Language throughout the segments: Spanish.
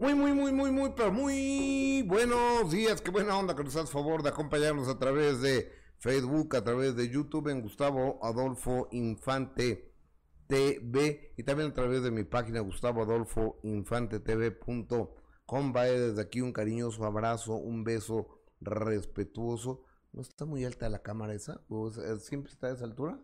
Muy, muy, muy, muy, muy, pero muy buenos días. Qué buena onda que nos haces favor de acompañarnos a través de Facebook, a través de YouTube en Gustavo Adolfo Infante TV y también a través de mi página Gustavo Adolfo Infante TV.com. Vaya desde aquí un cariñoso abrazo, un beso respetuoso. ¿No está muy alta la cámara esa? ¿O sea, ¿Siempre está a esa altura?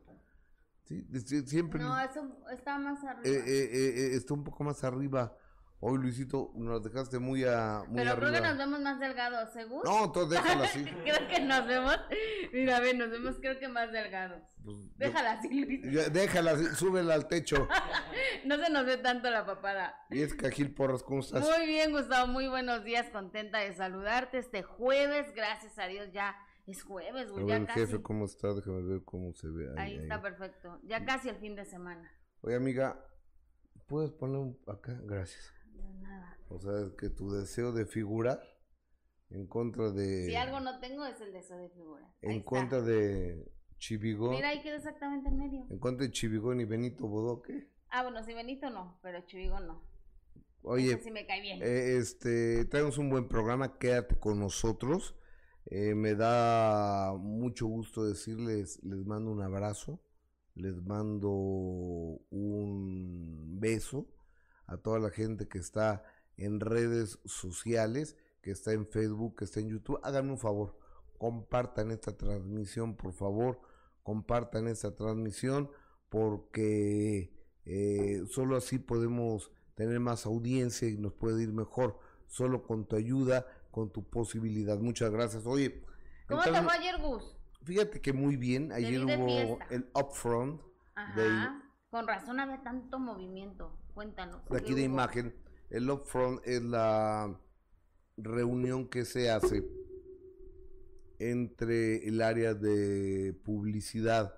Sí, sí, siempre. No, eso está más arriba. Eh, eh, eh, eh, está un poco más arriba. Hoy, Luisito, nos dejaste muy, a, muy Pero arriba. creo que nos vemos más delgados, ¿seguro? No, entonces déjala así. creo que nos vemos. Mira, a ver, nos vemos creo que más delgados. Pues, yo- Déjala así, Luis. ya, déjala así, súbela al techo. No se nos ve tanto la papada. Y es Gil Porras, ¿cómo estás? Muy bien, Gustavo, muy buenos días, contenta de saludarte este jueves, gracias a Dios ya es jueves, güey, ya casi. jefe, ¿cómo está? Déjame ver cómo se ve. Ahí Ahí, está ahí. perfecto, ya casi el fin de semana. Oye, amiga, ¿puedes poner un- acá? Gracias. Nada. O sea, es que tu deseo de figurar en contra de... Si algo no tengo es el deseo de figura. Ahí En contra de Chivigón. Mira, ahí queda exactamente en medio. En contra de Chivigón y Benito Bodoque. Ah, bueno, si Benito no, pero Chivigo no. Oye, Ese sí me cae bien. Eh, este, traemos un buen programa, quédate con nosotros. Eh, me da mucho gusto decirles, les mando un abrazo, les mando un beso a toda la gente que está en redes sociales, que está en Facebook, que está en YouTube. Háganme un favor, compartan esta transmisión, por favor, compartan esta transmisión, porque eh, solo así podemos tener más audiencia y nos puede ir mejor. Solo con tu ayuda, con tu posibilidad. Muchas gracias. Oye, ¿Cómo te fue ayer, Gus? fíjate que muy bien. Ayer hubo fiesta. el upfront Ajá. de, Con razón había tanto movimiento. Cuéntanos. de aquí ¿qué de imagen. El upfront es la reunión que se hace entre el área de publicidad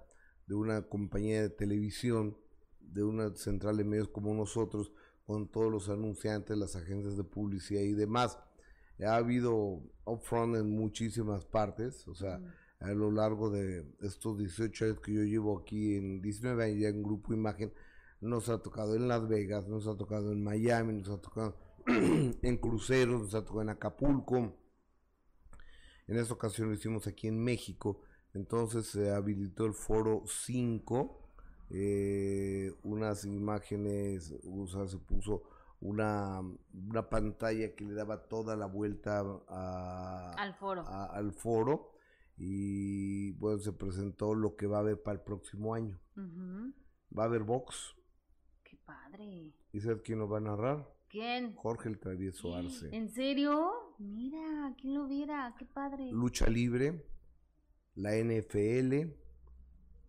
de una compañía de televisión, de una central de medios como nosotros, con todos los anunciantes, las agencias de publicidad y demás. Ha habido upfront en muchísimas partes, o sea, Mm. a lo largo de estos 18 años que yo llevo aquí, en 19 años ya en Grupo Imagen, nos ha tocado en Las Vegas, nos ha tocado en Miami, nos ha tocado en cruceros, nos ha tocado en Acapulco. En esta ocasión lo hicimos aquí en México. Entonces se habilitó el foro 5, eh, unas imágenes, o sea, se puso una, una pantalla que le daba toda la vuelta a, Al foro. a- al foro y bueno, se presentó lo que va a haber para el próximo año. Va a haber box. Padre. ¿Y sabes quién lo va a narrar? ¿Quién? Jorge el Travieso Arce. ¿En serio? Mira, ¿quién lo viera? Qué padre. Lucha libre, la NFL,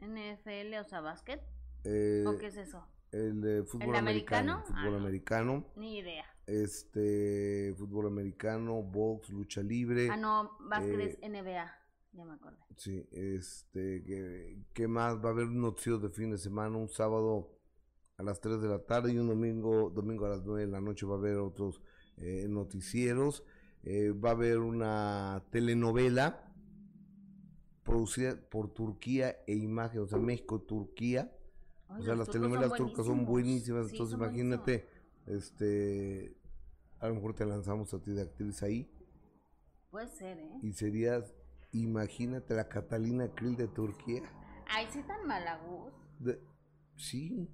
NFL, o sea, básquet. eh, ¿O qué es eso? el de fútbol ¿El americano, americano? fútbol Ah, no. americano, Ni idea. este, fútbol americano, box, lucha libre, Ah, no, básquet eh, es NBA. Ya me acordé. sí, este, ¿qué, qué más? Va a haber un noticiero de fin de semana, un sábado a las 3 de la tarde y un domingo, domingo a las 9 de la noche va a haber otros eh, noticieros, eh, va a haber una telenovela producida por Turquía e Imagen, o sea, México-Turquía, Ay, o sea, las telenovelas turcas son buenísimas, Sí, entonces son imagínate, este, a lo mejor te lanzamos a ti de actriz ahí. Puede ser, ¿eh? y serías, imagínate la Catalina Krill de Turquía. Ay, sí tan malaguz. De- sí,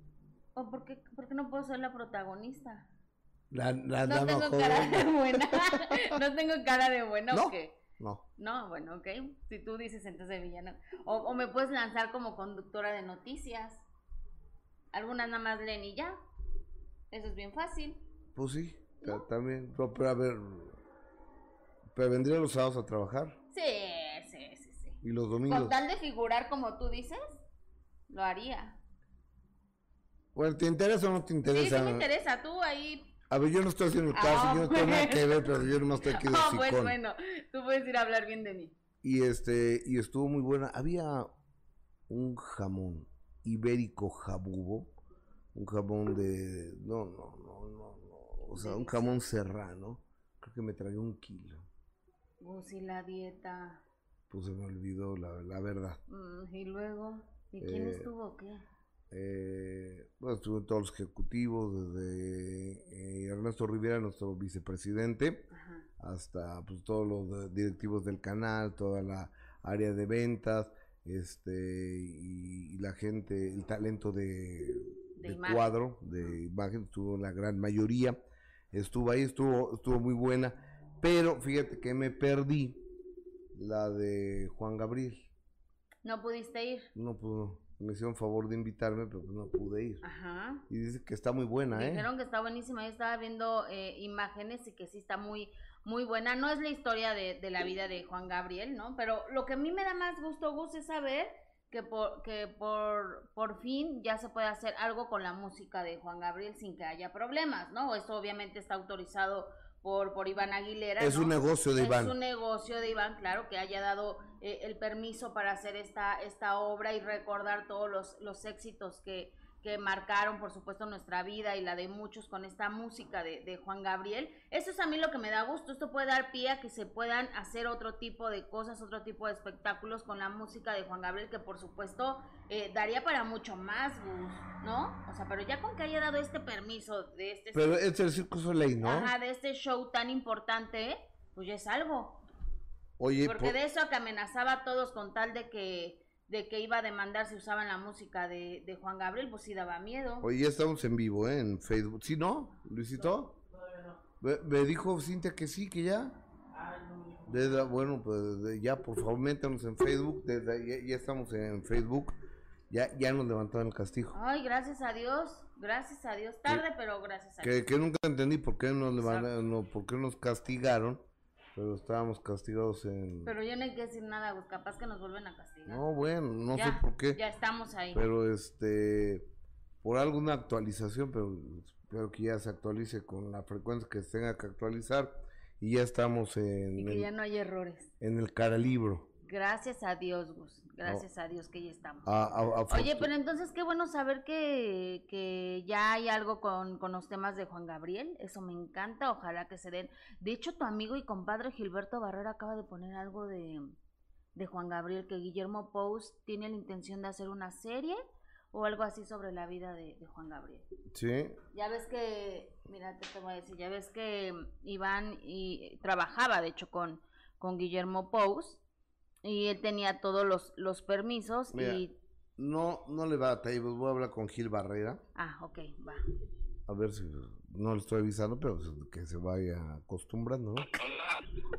¿O por qué, por qué no puedo ser la protagonista? la, la No tengo joven. cara de buena. no tengo cara de buena No. o qué. No, No, bueno, ok. Si tú dices entonces villana. O, o me puedes lanzar como conductora de noticias. Algunas nada más leen y ya. Eso es bien fácil. pues sí, ta- también, no, pero a ver, pero vendría los sábados a trabajar Sí, sí, sí, sí. y los Con domingos. tal de figurar como tú dices, lo haría. Bueno, ¿te interesa o no te Sí, interesa? sí me interesa. Tú ahí. A ver, yo no estoy haciendo caso, yo no tengo nada que ver, pero yo nomás estoy aquí de Ah, pues bueno, tú puedes ir a hablar bien de mí. Y este, y estuvo muy buena. Había un jamón ibérico jabugo, un jamón de, no, no, no, no, no, o sea, un jamón serrano. Creo que me tragué un kilo. Gus y la dieta. Pues se me olvidó la, la verdad. Mm, y luego, ¿y quién Eh, estuvo o qué? Eh, bueno, estuvieron todos los ejecutivos, desde eh, Ernesto Rivera, nuestro vicepresidente, hasta pues todos los directivos del canal, toda la área de ventas, este y, la gente, el talento de, cuadro, de imagen, estuvo la gran mayoría, estuvo ahí, estuvo, estuvo muy buena, pero fíjate que me perdí la de Juan Gabriel. ¿No pudiste ir? No pudo me hicieron favor de invitarme, pero no pude ir. Ajá. Y dice que está muy buena, ¿eh? Dijeron que está buenísima. Yo estaba viendo eh, imágenes y que sí está muy, muy buena. No es la historia de, de, la vida de Juan Gabriel, ¿no? Pero lo que a mí me da más gusto, Gus, es saber que por, que por, por fin ya se puede hacer algo con la música de Juan Gabriel sin que haya problemas, ¿no? Esto obviamente está autorizado por, por Iván Aguilera. Es un negocio de Iván. Es un negocio de Iván, claro, que haya dado eh, el permiso para hacer esta, esta obra y recordar todos los, los éxitos que, que marcaron, por supuesto, nuestra vida y la de muchos con esta música de, Juan Gabriel. Eso es a mí lo que me da gusto. Esto puede dar pie a que se puedan hacer otro tipo de cosas, otro tipo de espectáculos con la música de Juan Gabriel, que por supuesto eh, daría para mucho más, ¿no? O sea, pero ya con que haya dado este permiso de este... Pero es el Circo Soleil, ¿no? Ajá, de este show tan importante, pues ya es algo. Oye, Porque de eso que amenazaba a todos con tal de que de que iba a demandar si usaban la música de, de Juan Gabriel, pues sí daba miedo. Oye, ya estamos en vivo, ¿eh? En Facebook. ¿Sí, no, Luisito? Me, me, dijo Cintia que sí, que ya. Desde, bueno, pues ya, por favor, métanos en Facebook. Desde, ya, estamos en Facebook. Ya, ya nos levantaron el castigo. Ay, gracias a Dios. Gracias a Dios. Tarde, pero gracias a que, Dios. Que nunca entendí por qué nos, no, por qué nos castigaron pero estábamos castigados en... Pero yo no hay que decir nada, pues capaz que nos vuelven a castigar. No, bueno, no sé por qué. Ya estamos ahí. Pero este, por alguna actualización, pero espero que ya se actualice con la frecuencia que se tenga que actualizar. Y ya estamos en... Y que ya no hay errores. En el cara libro. Gracias a Dios, Gus. Gracias a Dios que ya estamos. Oye, pero entonces qué bueno saber que, que ya hay algo con, con, los temas de Juan Gabriel. Eso me encanta. Ojalá que se den. De hecho, tu amigo y compadre Gilberto Barrera acaba de poner algo de, de Juan Gabriel, que Guillermo Post tiene la intención de hacer una serie o algo así sobre la vida de, de, Juan Gabriel. Sí. Ya ves que, mira, te voy a decir, ya ves que Iván y, trabajaba, de hecho, con, con Guillermo Post y él tenía todos los, los permisos y... No, no le va a voy a hablar con Gil Barrera. Ah, ok, va. A ver si no le estoy avisando, pero que se vaya acostumbrando, ¿no?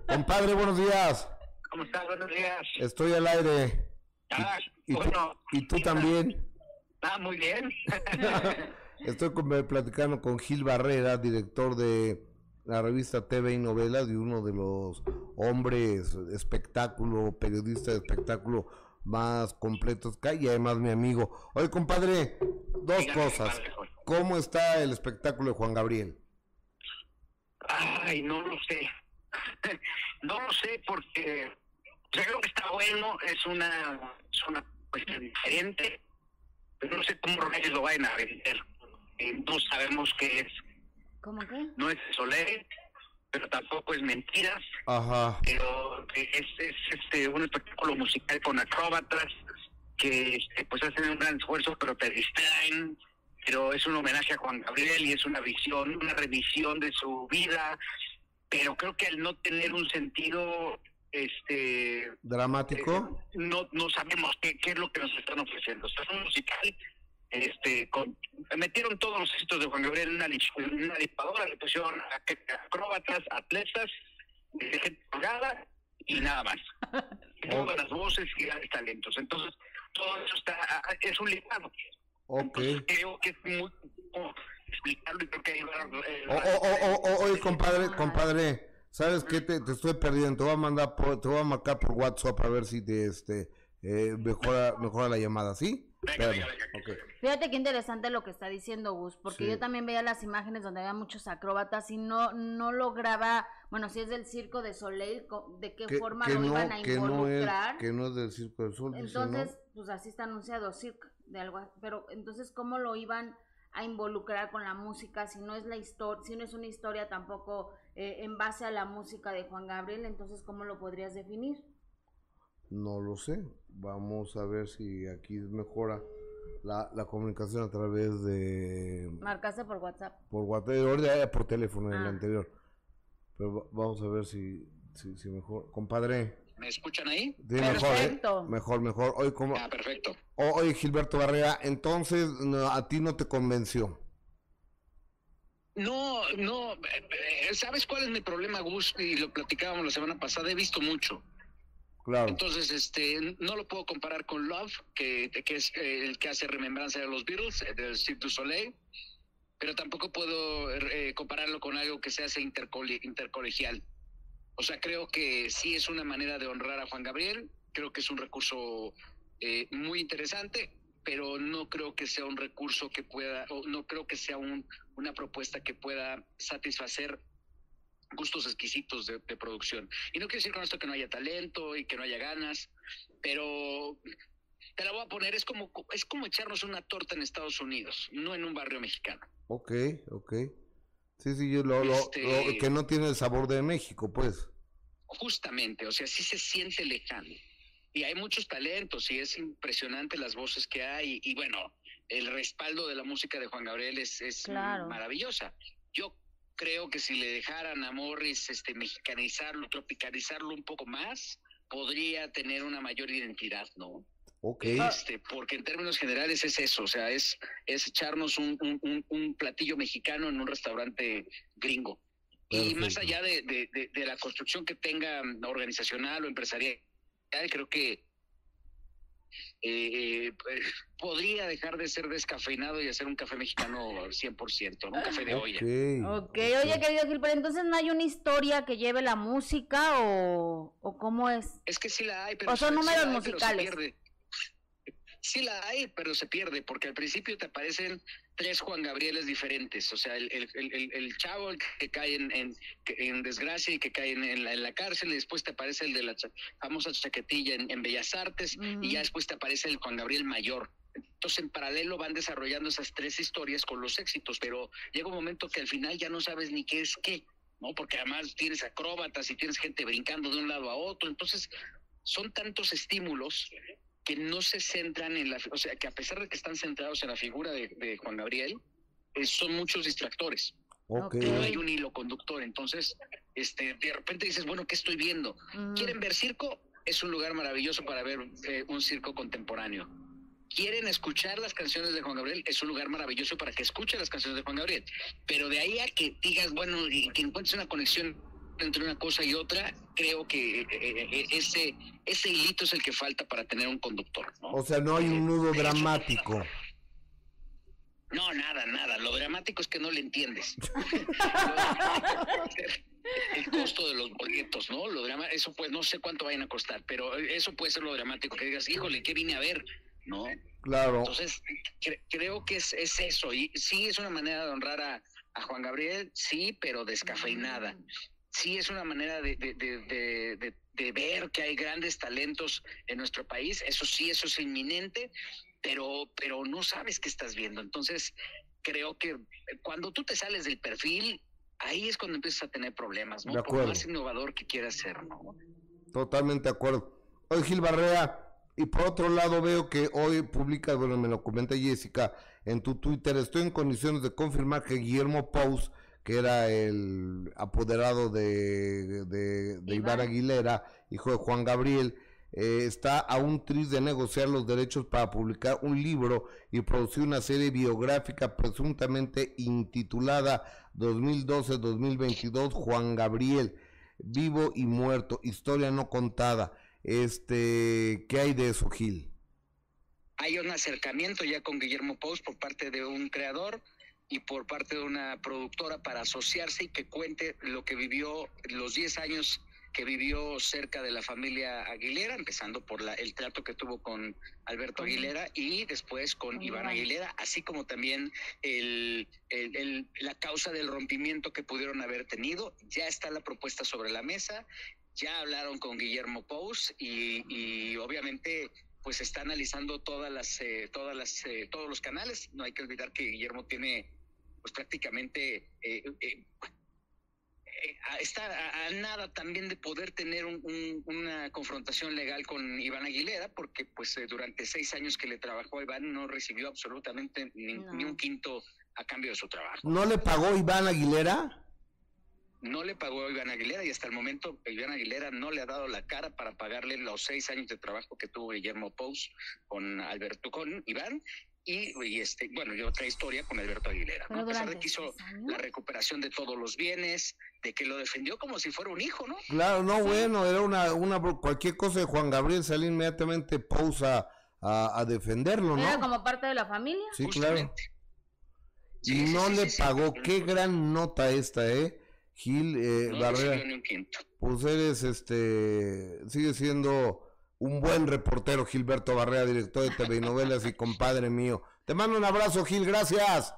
Compadre, buenos días. ¿Cómo estás? Buenos días. Estoy al aire. Ah, y, bueno. ¿Y tú también? Ah, muy bien. Estoy platicando con Gil Barrera, director de la revista TV y Novela de uno de los hombres espectáculo, periodista de espectáculo más completos que hay y además mi amigo. Oye, compadre, dos cosas. ¿Cómo está el espectáculo de Juan Gabriel? Ay, no lo sé. no lo sé porque creo que está bueno, es una, es una cuestión diferente, pero no sé cómo lo vayan a vender. No sabemos qué es ¿Cómo qué? No es Soleil, pero tampoco es Mentiras. Ajá. Pero es, es este, un espectáculo musical con acróbatas que este, pues hacen un gran esfuerzo, pero te distraen. Pero es un homenaje a Juan Gabriel y es una visión, una revisión de su vida. Pero creo que al no tener un sentido este dramático eh, no no sabemos qué, qué es lo que nos están ofreciendo. es un musical este, metieron todos los éxitos de Juan Gabriel en una, una licuadora, le pusieron acróbatas, atletas, gente colgada y nada más. Todas las voces y grandes talentos. Entonces, todo eso está, es un licuado. creo que es muy explicarlo y creo que hay Oye, compadre, compadre, ¿sabes qué? Te, te, estoy perdiendo. Te voy a mandar, por, te voy a marcar por WhatsApp a ver si te, este, eh, mejora, mejora la llamada, ¿sí? Fíjate qué interesante lo que está diciendo Gus, porque yo también veía las imágenes donde había muchos acróbatas y no no lograba, bueno, si es del circo de Soleil, de qué forma lo iban a involucrar. Que no, es, del circo de Soleil. Entonces, pues así está anunciado circo de algo, pero entonces cómo lo iban a involucrar con la música si no es la historia, si no es una historia tampoco eh, en base a la música de Juan Gabriel, entonces cómo lo podrías definir? No lo sé. Vamos a ver si aquí mejora la, la comunicación a través de... Marcaste por WhatsApp. Por WhatsApp, por teléfono en el Ah. anterior. Pero va- vamos a ver si, si, si mejor. Compadre, ¿Me escuchan ahí? sí, mejor, ¿eh? Perfecto. Mejor, mejor. Hoy, como, Ah, perfecto. Oye, Gilberto Barrera, entonces no, a ti no te convenció. No, no, eh, eh, ¿sabes cuál es mi problema, Gus? Y lo platicábamos la semana pasada, he visto mucho. Entonces, este, no lo puedo comparar con Love, que, que es eh, el que hace remembranza de los Beatles, eh, del Cirque du Soleil, pero tampoco puedo eh, compararlo con algo que se hace intercole- intercolegial. O sea, creo que sí es una manera de honrar a Juan Gabriel, creo que es un recurso eh, muy interesante, pero no creo que sea un recurso que pueda, o no creo que sea un, una propuesta que pueda satisfacer gustos exquisitos de, de producción. Y no quiero decir con esto que no haya talento y que no haya ganas, pero te la voy a poner, es como, es como echarnos una torta en Estados Unidos, no en un barrio mexicano. Ok, ok. Sí, sí, yo lo, lo- Este- lo- que no tiene el sabor de México, pues. Justamente, o sea, sí se siente lejano. Y hay muchos talentos y es impresionante las voces que hay. Y, bueno, el respaldo de la música de Juan Gabriel es, es Claro. maravillosa. Yo creo que si le dejaran a Morris este, mexicanizarlo, tropicalizarlo un poco más, podría tener una mayor identidad, ¿no? Ok. Este, porque en términos generales es eso, o sea, es, es echarnos un, un- un- un platillo mexicano en un restaurante gringo. Y más allá de, de- de- de la construcción que tenga organizacional o empresarial, creo que eh, pues, podría dejar de ser descafeinado y hacer un café mexicano al 100%, ¿no? un café de olla. Ok. Ok, oye, querido Gil, pero entonces no hay una historia que lleve la música o, o cómo es. Es que sí la hay, pero O son se- sí números la hay, pero se musicales. pierde. Sí la hay, pero se pierde, porque al principio te aparecen tres Juan Gabrieles diferentes. O sea, el, el, el- chavo que cae en, en, desgracia y que cae en, la, en la cárcel, y después te aparece el de la cha- famosa chaquetilla en, en Bellas Artes, y ya después te aparece el Juan Gabriel mayor. Entonces, en paralelo van desarrollando esas tres historias con los éxitos, pero llega un momento que al final ya no sabes ni qué es qué, ¿no? Porque además tienes acróbatas y tienes gente brincando de un lado a otro. Entonces, son tantos estímulos que no se centran en la, o sea, que a pesar de que están centrados en la figura de, de Juan Gabriel, eh, son muchos distractores. No hay un hilo conductor. Entonces, este, de repente dices, bueno, ¿qué estoy viendo? Ujú. ¿Quieren ver circo? Es un lugar maravilloso para ver eh, un circo contemporáneo. ¿Quieren escuchar las canciones de Juan Gabriel? Es un lugar maravilloso para que escuchen las canciones de Juan Gabriel. Pero de ahí a que digas, bueno, y que encuentres una conexión entre una cosa y otra, creo que eh, eh, ese, ese hilito es el que falta para tener un conductor. ¿no? O sea, no hay un nudo dramático. No, nada, nada. Lo dramático es que no le entiendes. el costo de los boletos, ¿no? Lo drama, eso pues no sé cuánto vayan a costar, pero eso puede ser lo dramático, que digas, híjole, ¿qué vine a ver? ¿No? Claro. Entonces, cre- creo que es, es eso. Y sí es una manera de honrar a, a Juan Gabriel, sí, pero descafeinada. Sí es una manera de, de, de, ver que hay grandes talentos en nuestro país. Eso sí, eso es inminente, pero, pero no sabes qué estás viendo. Entonces, creo que cuando tú te sales del perfil, ahí es cuando empiezas a tener problemas, ¿no? De Por más innovador que quieras ser, ¿no? Totalmente de acuerdo. Oye, Gil Barrera, y por otro lado veo que hoy publica, bueno, me lo comenta Jessica en tu Twitter, estoy en condiciones de confirmar que Guillermo Pous, que era el apoderado de, de, de Iván. Aguilera, hijo de Juan Gabriel, eh, está a un tris de negociar los derechos para publicar un libro y producir una serie biográfica presuntamente intitulada 2012-2022 Juan Gabriel, vivo y muerto, historia no contada. Este, ¿qué hay de eso, Gil? hay un acercamiento ya con Guillermo Pous por parte de un creador y por parte de una productora para asociarse y que cuente lo que vivió los 10 años que vivió cerca de la familia Aguilera, empezando por la, el trato que tuvo con Alberto Aguilera y después con Iván. Aguilera, así como también el, el- el- la causa del rompimiento que pudieron haber tenido. Ya está la propuesta sobre la mesa, ya hablaron con Guillermo Pous y, y obviamente pues está analizando todas las, eh, todas las, eh, todos los canales. No hay que olvidar que Guillermo tiene, pues prácticamente eh, eh, eh, está a, nada también de poder tener una confrontación legal con Iván Aguilera, porque pues eh, durante seis años que le trabajó a Iván no recibió absolutamente ni, un quinto a cambio de su trabajo. ¿No le pagó Iván Aguilera? No le pagó a Iván Aguilera y hasta el momento Iván Aguilera no le ha dado la cara para pagarle los seis años de trabajo que tuvo Guillermo Pous con Alberto, con Iván y, este, bueno, y otra historia con Alberto Aguilera, ¿no? A pesar de que hizo la recuperación de todos los bienes, de que lo defendió como si fuera un hijo, ¿no? Claro, no, bueno, era una, una, cualquier cosa de Juan Gabriel salía inmediatamente pausa a, defenderlo, ¿no? Era como parte de la familia. Sí, claro. y no le pagó, qué gran nota esta, ¿eh? Gil eh, Barrera. Pues eres, este, sigue siendo un buen reportero, Gilberto Barrera, director de TV Novelas y compadre mío. Te mando un abrazo, Gil, gracias.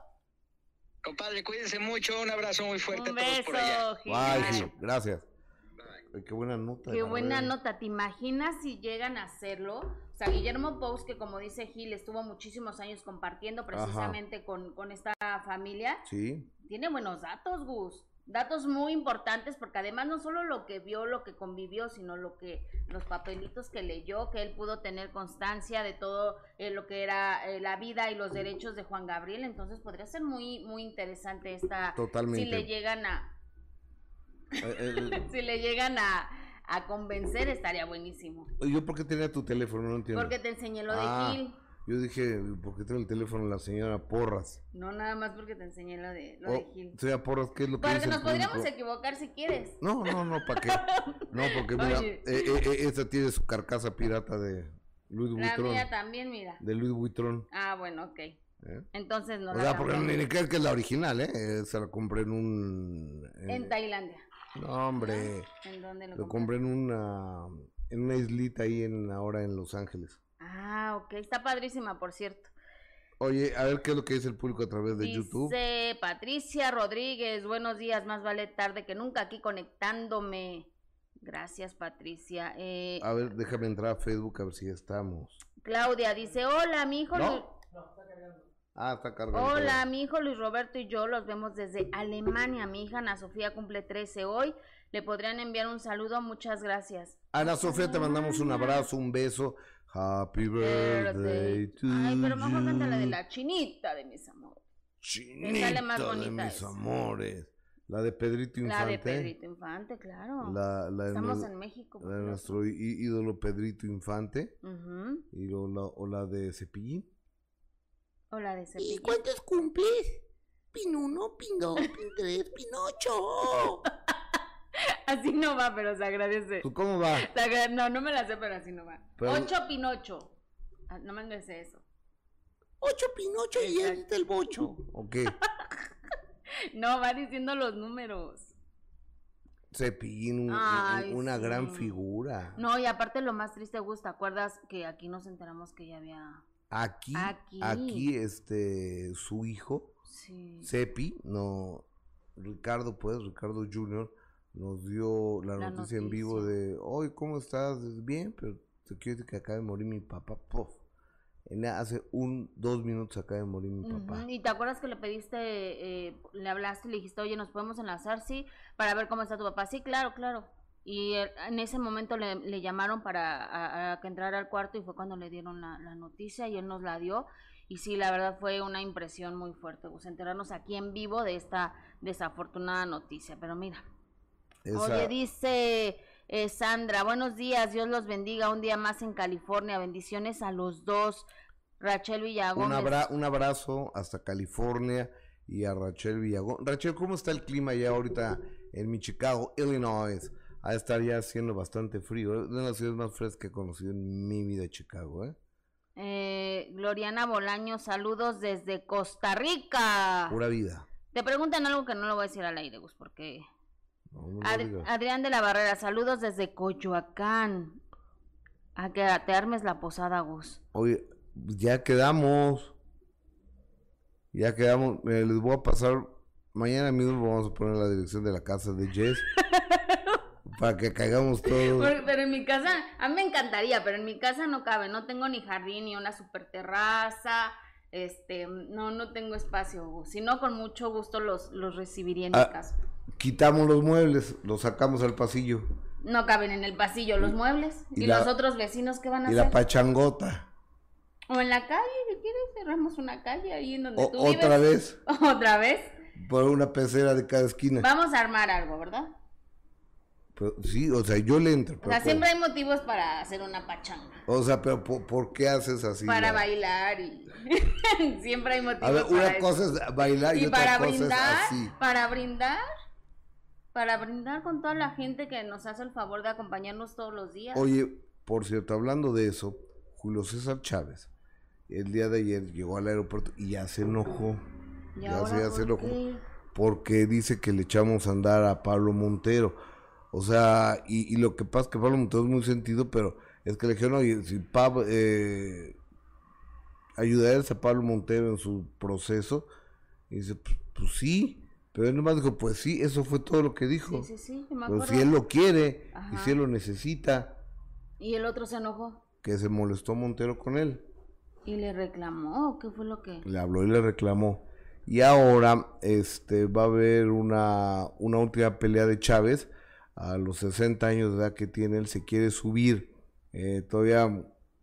Compadre, cuídense mucho, un abrazo muy fuerte un a todos por allá. Gil. Gil, gracias. qué buena nota. Qué buena nota. ¿Te imaginas si llegan a hacerlo? O sea, Guillermo Pous, que como dice Gil, estuvo muchísimos años compartiendo precisamente con, con, esta familia. Sí. Tiene buenos datos, Gus datos muy importantes porque además no solo lo que vio, lo que convivió, sino lo que los papelitos que leyó, que él pudo tener constancia de todo eh, lo que era eh, la vida y los derechos de Juan Gabriel, entonces podría ser muy muy interesante esta Totalmente. si le llegan a eh, si le llegan a a convencer estaría buenísimo. Yo por qué tenía tu teléfono, no entiendo. Porque te enseñé lo de ah. Gil. Yo dije, ¿por qué tengo el teléfono de la señora Porras? No, nada más porque te enseñé lo de, lo de oh, Gil. Señora Porras, ¿qué es lo que Para que nos podríamos equivocar si quieres. No, no, no, ¿para qué? No, porque mira, eh, eh, eh, esta tiene su carcasa pirata de Luis La mía también, mira. De Luis Buitrón. Ah, bueno, ok. Entonces no o sea, porque ni crees que es la original, ¿eh? Se la compré en un... en Tailandia. No, hombre. ¿En dónde lo, lo compré en una, en una islita ahí en, ahora en Los Ángeles. Ah, ok. Está padrísima, por cierto. Oye, a ver qué es lo que dice el público a través de YouTube. Dice Patricia Rodríguez, buenos días, más vale tarde que nunca aquí conectándome. Gracias, Patricia. Eh, a ver, déjame entrar a Facebook a ver si estamos. Claudia dice, hola, mi hijo Luis... Ah, está cargando. Hola, mi hijo Luis Roberto y yo los vemos desde Alemania. Mi hija Ana Sofía cumple 13 hoy. Le podrían enviar un saludo, muchas gracias. Ana Sofía, te mandamos un abrazo, un beso. Happy birthday to Ay, pero mejor canta la de la chinita de mis amores. Chinita más de mis amores. La de Pedrito Infante. La de Pedrito Infante, claro. Estamos en México. La de nuestro ídolo Pedrito Infante. y o, la, o la de Cepillín. O la de Cepillín. ¿Y cuántos cumples? Pin uno, pin dos, pin tres, pin ocho. Así no va, pero se agradece. ¿Cómo va? No, no me la sé, pero así no va. Ocho Pinocho. Ah, no me sé eso. Ocho Pinocho y el del bocho. Ok. no, va diciendo los números. Cepillín, una gran figura. No, y aparte lo más triste, Gus, ¿te acuerdas que aquí nos enteramos que ya había... Aquí, aquí, aquí este, su hijo, sí. Cepi, no, Ricardo, pues, Ricardo Junior, nos dio la, noticia, en vivo de, hoy, ¿cómo estás? Bien, pero te quiero decir que acaba de morir mi papá. Puff. hace un, dos minutos acaba de morir mi papá. ¿Y te acuerdas que le pediste, eh, le hablaste y le dijiste, oye, nos podemos enlazar, sí, para ver cómo está tu papá? Sí, claro, claro. Y en ese momento le, llamaron para a, que entrara al cuarto y fue cuando le dieron la, la, noticia y él nos la dio. Y sí, la verdad fue una impresión muy fuerte, pues enterarnos aquí en vivo de esta desafortunada noticia. Pero mira, Oye, dice eh, Sandra, buenos días, Dios los bendiga un día más en California, bendiciones a los dos, Rachel Villagón. Un, abrazo hasta California y a Rachel Villagón. Rachel, ¿cómo está el clima ya ahorita en mi Chicago, Illinois? A estar ya haciendo bastante frío, es una de las ciudades más frescas que he conocido en mi vida, Chicago, ¿eh? Eh, Gloriana Bolaño, saludos desde Costa Rica. Pura vida. Te preguntan algo que no lo voy a decir al aire, Gus, porque Adrián de la Barrera, saludos desde Coyoacán. A que te armes la posada, Gus. Oye, ya quedamos. Ya quedamos. les voy a pasar. Mañana mismo vamos a poner la dirección de la casa de Jess. para que caigamos todos. Pero, en mi casa, a mí me encantaría, pero en mi casa no cabe. No tengo ni jardín, ni una super terraza. Este, no, no tengo espacio, si no, con mucho gusto los, los recibiría en mi ah, casa. Quitamos los muebles, los sacamos al pasillo. No caben en el pasillo los muebles. ¿Y, los otros vecinos qué van a hacer? Y la pachangota. O en la calle, si quieres, cerramos una calle ahí en donde tú ¿Otra vez? ¿Otra vez? Por una pecera de cada esquina. Vamos a armar algo, ¿verdad? Sí, o sea, yo le entro. o sea, siempre hay motivos para hacer una pachanga. O sea, pero ¿por, qué haces así? Para bailar y siempre hay motivos. A ver, una cosa es bailar y, otra para cosa brindar, es así. Para brindar, para brindar con toda la gente que nos hace el favor de acompañarnos todos los días. Oye, por cierto, hablando de eso, Julio César Chávez, el día de ayer llegó al aeropuerto y ya se enojó. ya se, ya se enojó. Porque dice que le echamos a andar a Pablo Montero o sea, y, lo que pasa es que Pablo Montero es muy sentido, pero es que le dijeron, oye, si Pablo, eh, ayudarías a Pablo Montero en su proceso, y dice, pues, pues, sí, pero él nomás dijo, pues sí, eso fue todo lo que dijo. Sí, sí, sí, Pero si él lo quiere y si él lo necesita. ¿Y el otro se enojó? Que se molestó Montero con él. ¿Y le reclamó? ¿Qué fue lo que...? Le habló y le reclamó. Y ahora este va a haber una, una última pelea de Chávez a los 60 años de edad que tiene, él se quiere subir eh, todavía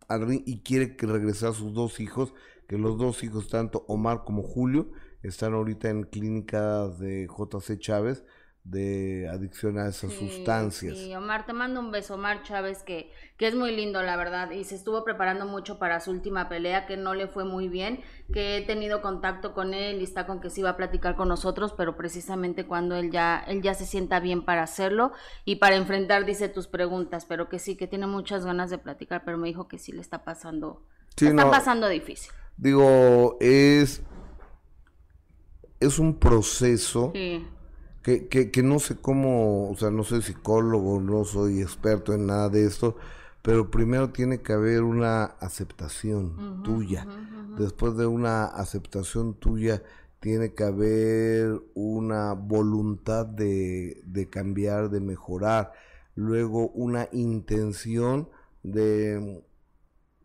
al ring y quiere que regresar a sus dos hijos, que los dos hijos, tanto Omar como Julio, están ahorita en clínicas de JC Chávez de adicción a esas sustancias. Sí, Omar, te mando un beso, Omar Chávez, que, que es muy lindo, la verdad, y se estuvo preparando mucho para su última pelea, que no le fue muy bien, que he tenido contacto con él y está con que se iba a platicar con nosotros, pero precisamente cuando él ya, él ya se sienta bien para hacerlo y para enfrentar, dice, tus preguntas, pero que sí, que tiene muchas ganas de platicar, pero me dijo que sí le está pasando, está pasando difícil. Digo, es, es un proceso. Sí que, que, que, no sé cómo, o sea, no soy psicólogo, no soy experto en nada de esto, pero primero tiene que haber una aceptación tuya. Después de una aceptación tuya, tiene que haber una voluntad de, de cambiar, de mejorar. Luego una intención de,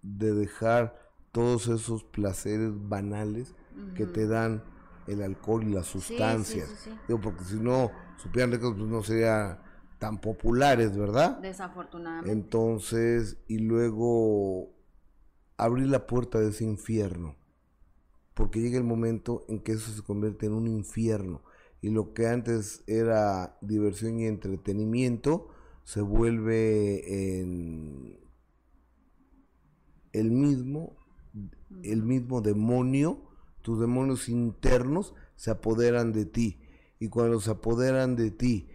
de dejar todos esos placeres banales que te dan el alcohol y las sustancias. Digo, porque si no supieran ricos, pues no serían tan populares, ¿verdad? Desafortunadamente. Entonces, y luego abrir la puerta de ese infierno. Porque llega el momento en que eso se convierte en un infierno. Y lo que antes era diversión y entretenimiento se vuelve en el mismo, el mismo demonio tus demonios internos se apoderan de ti. Y cuando se apoderan de ti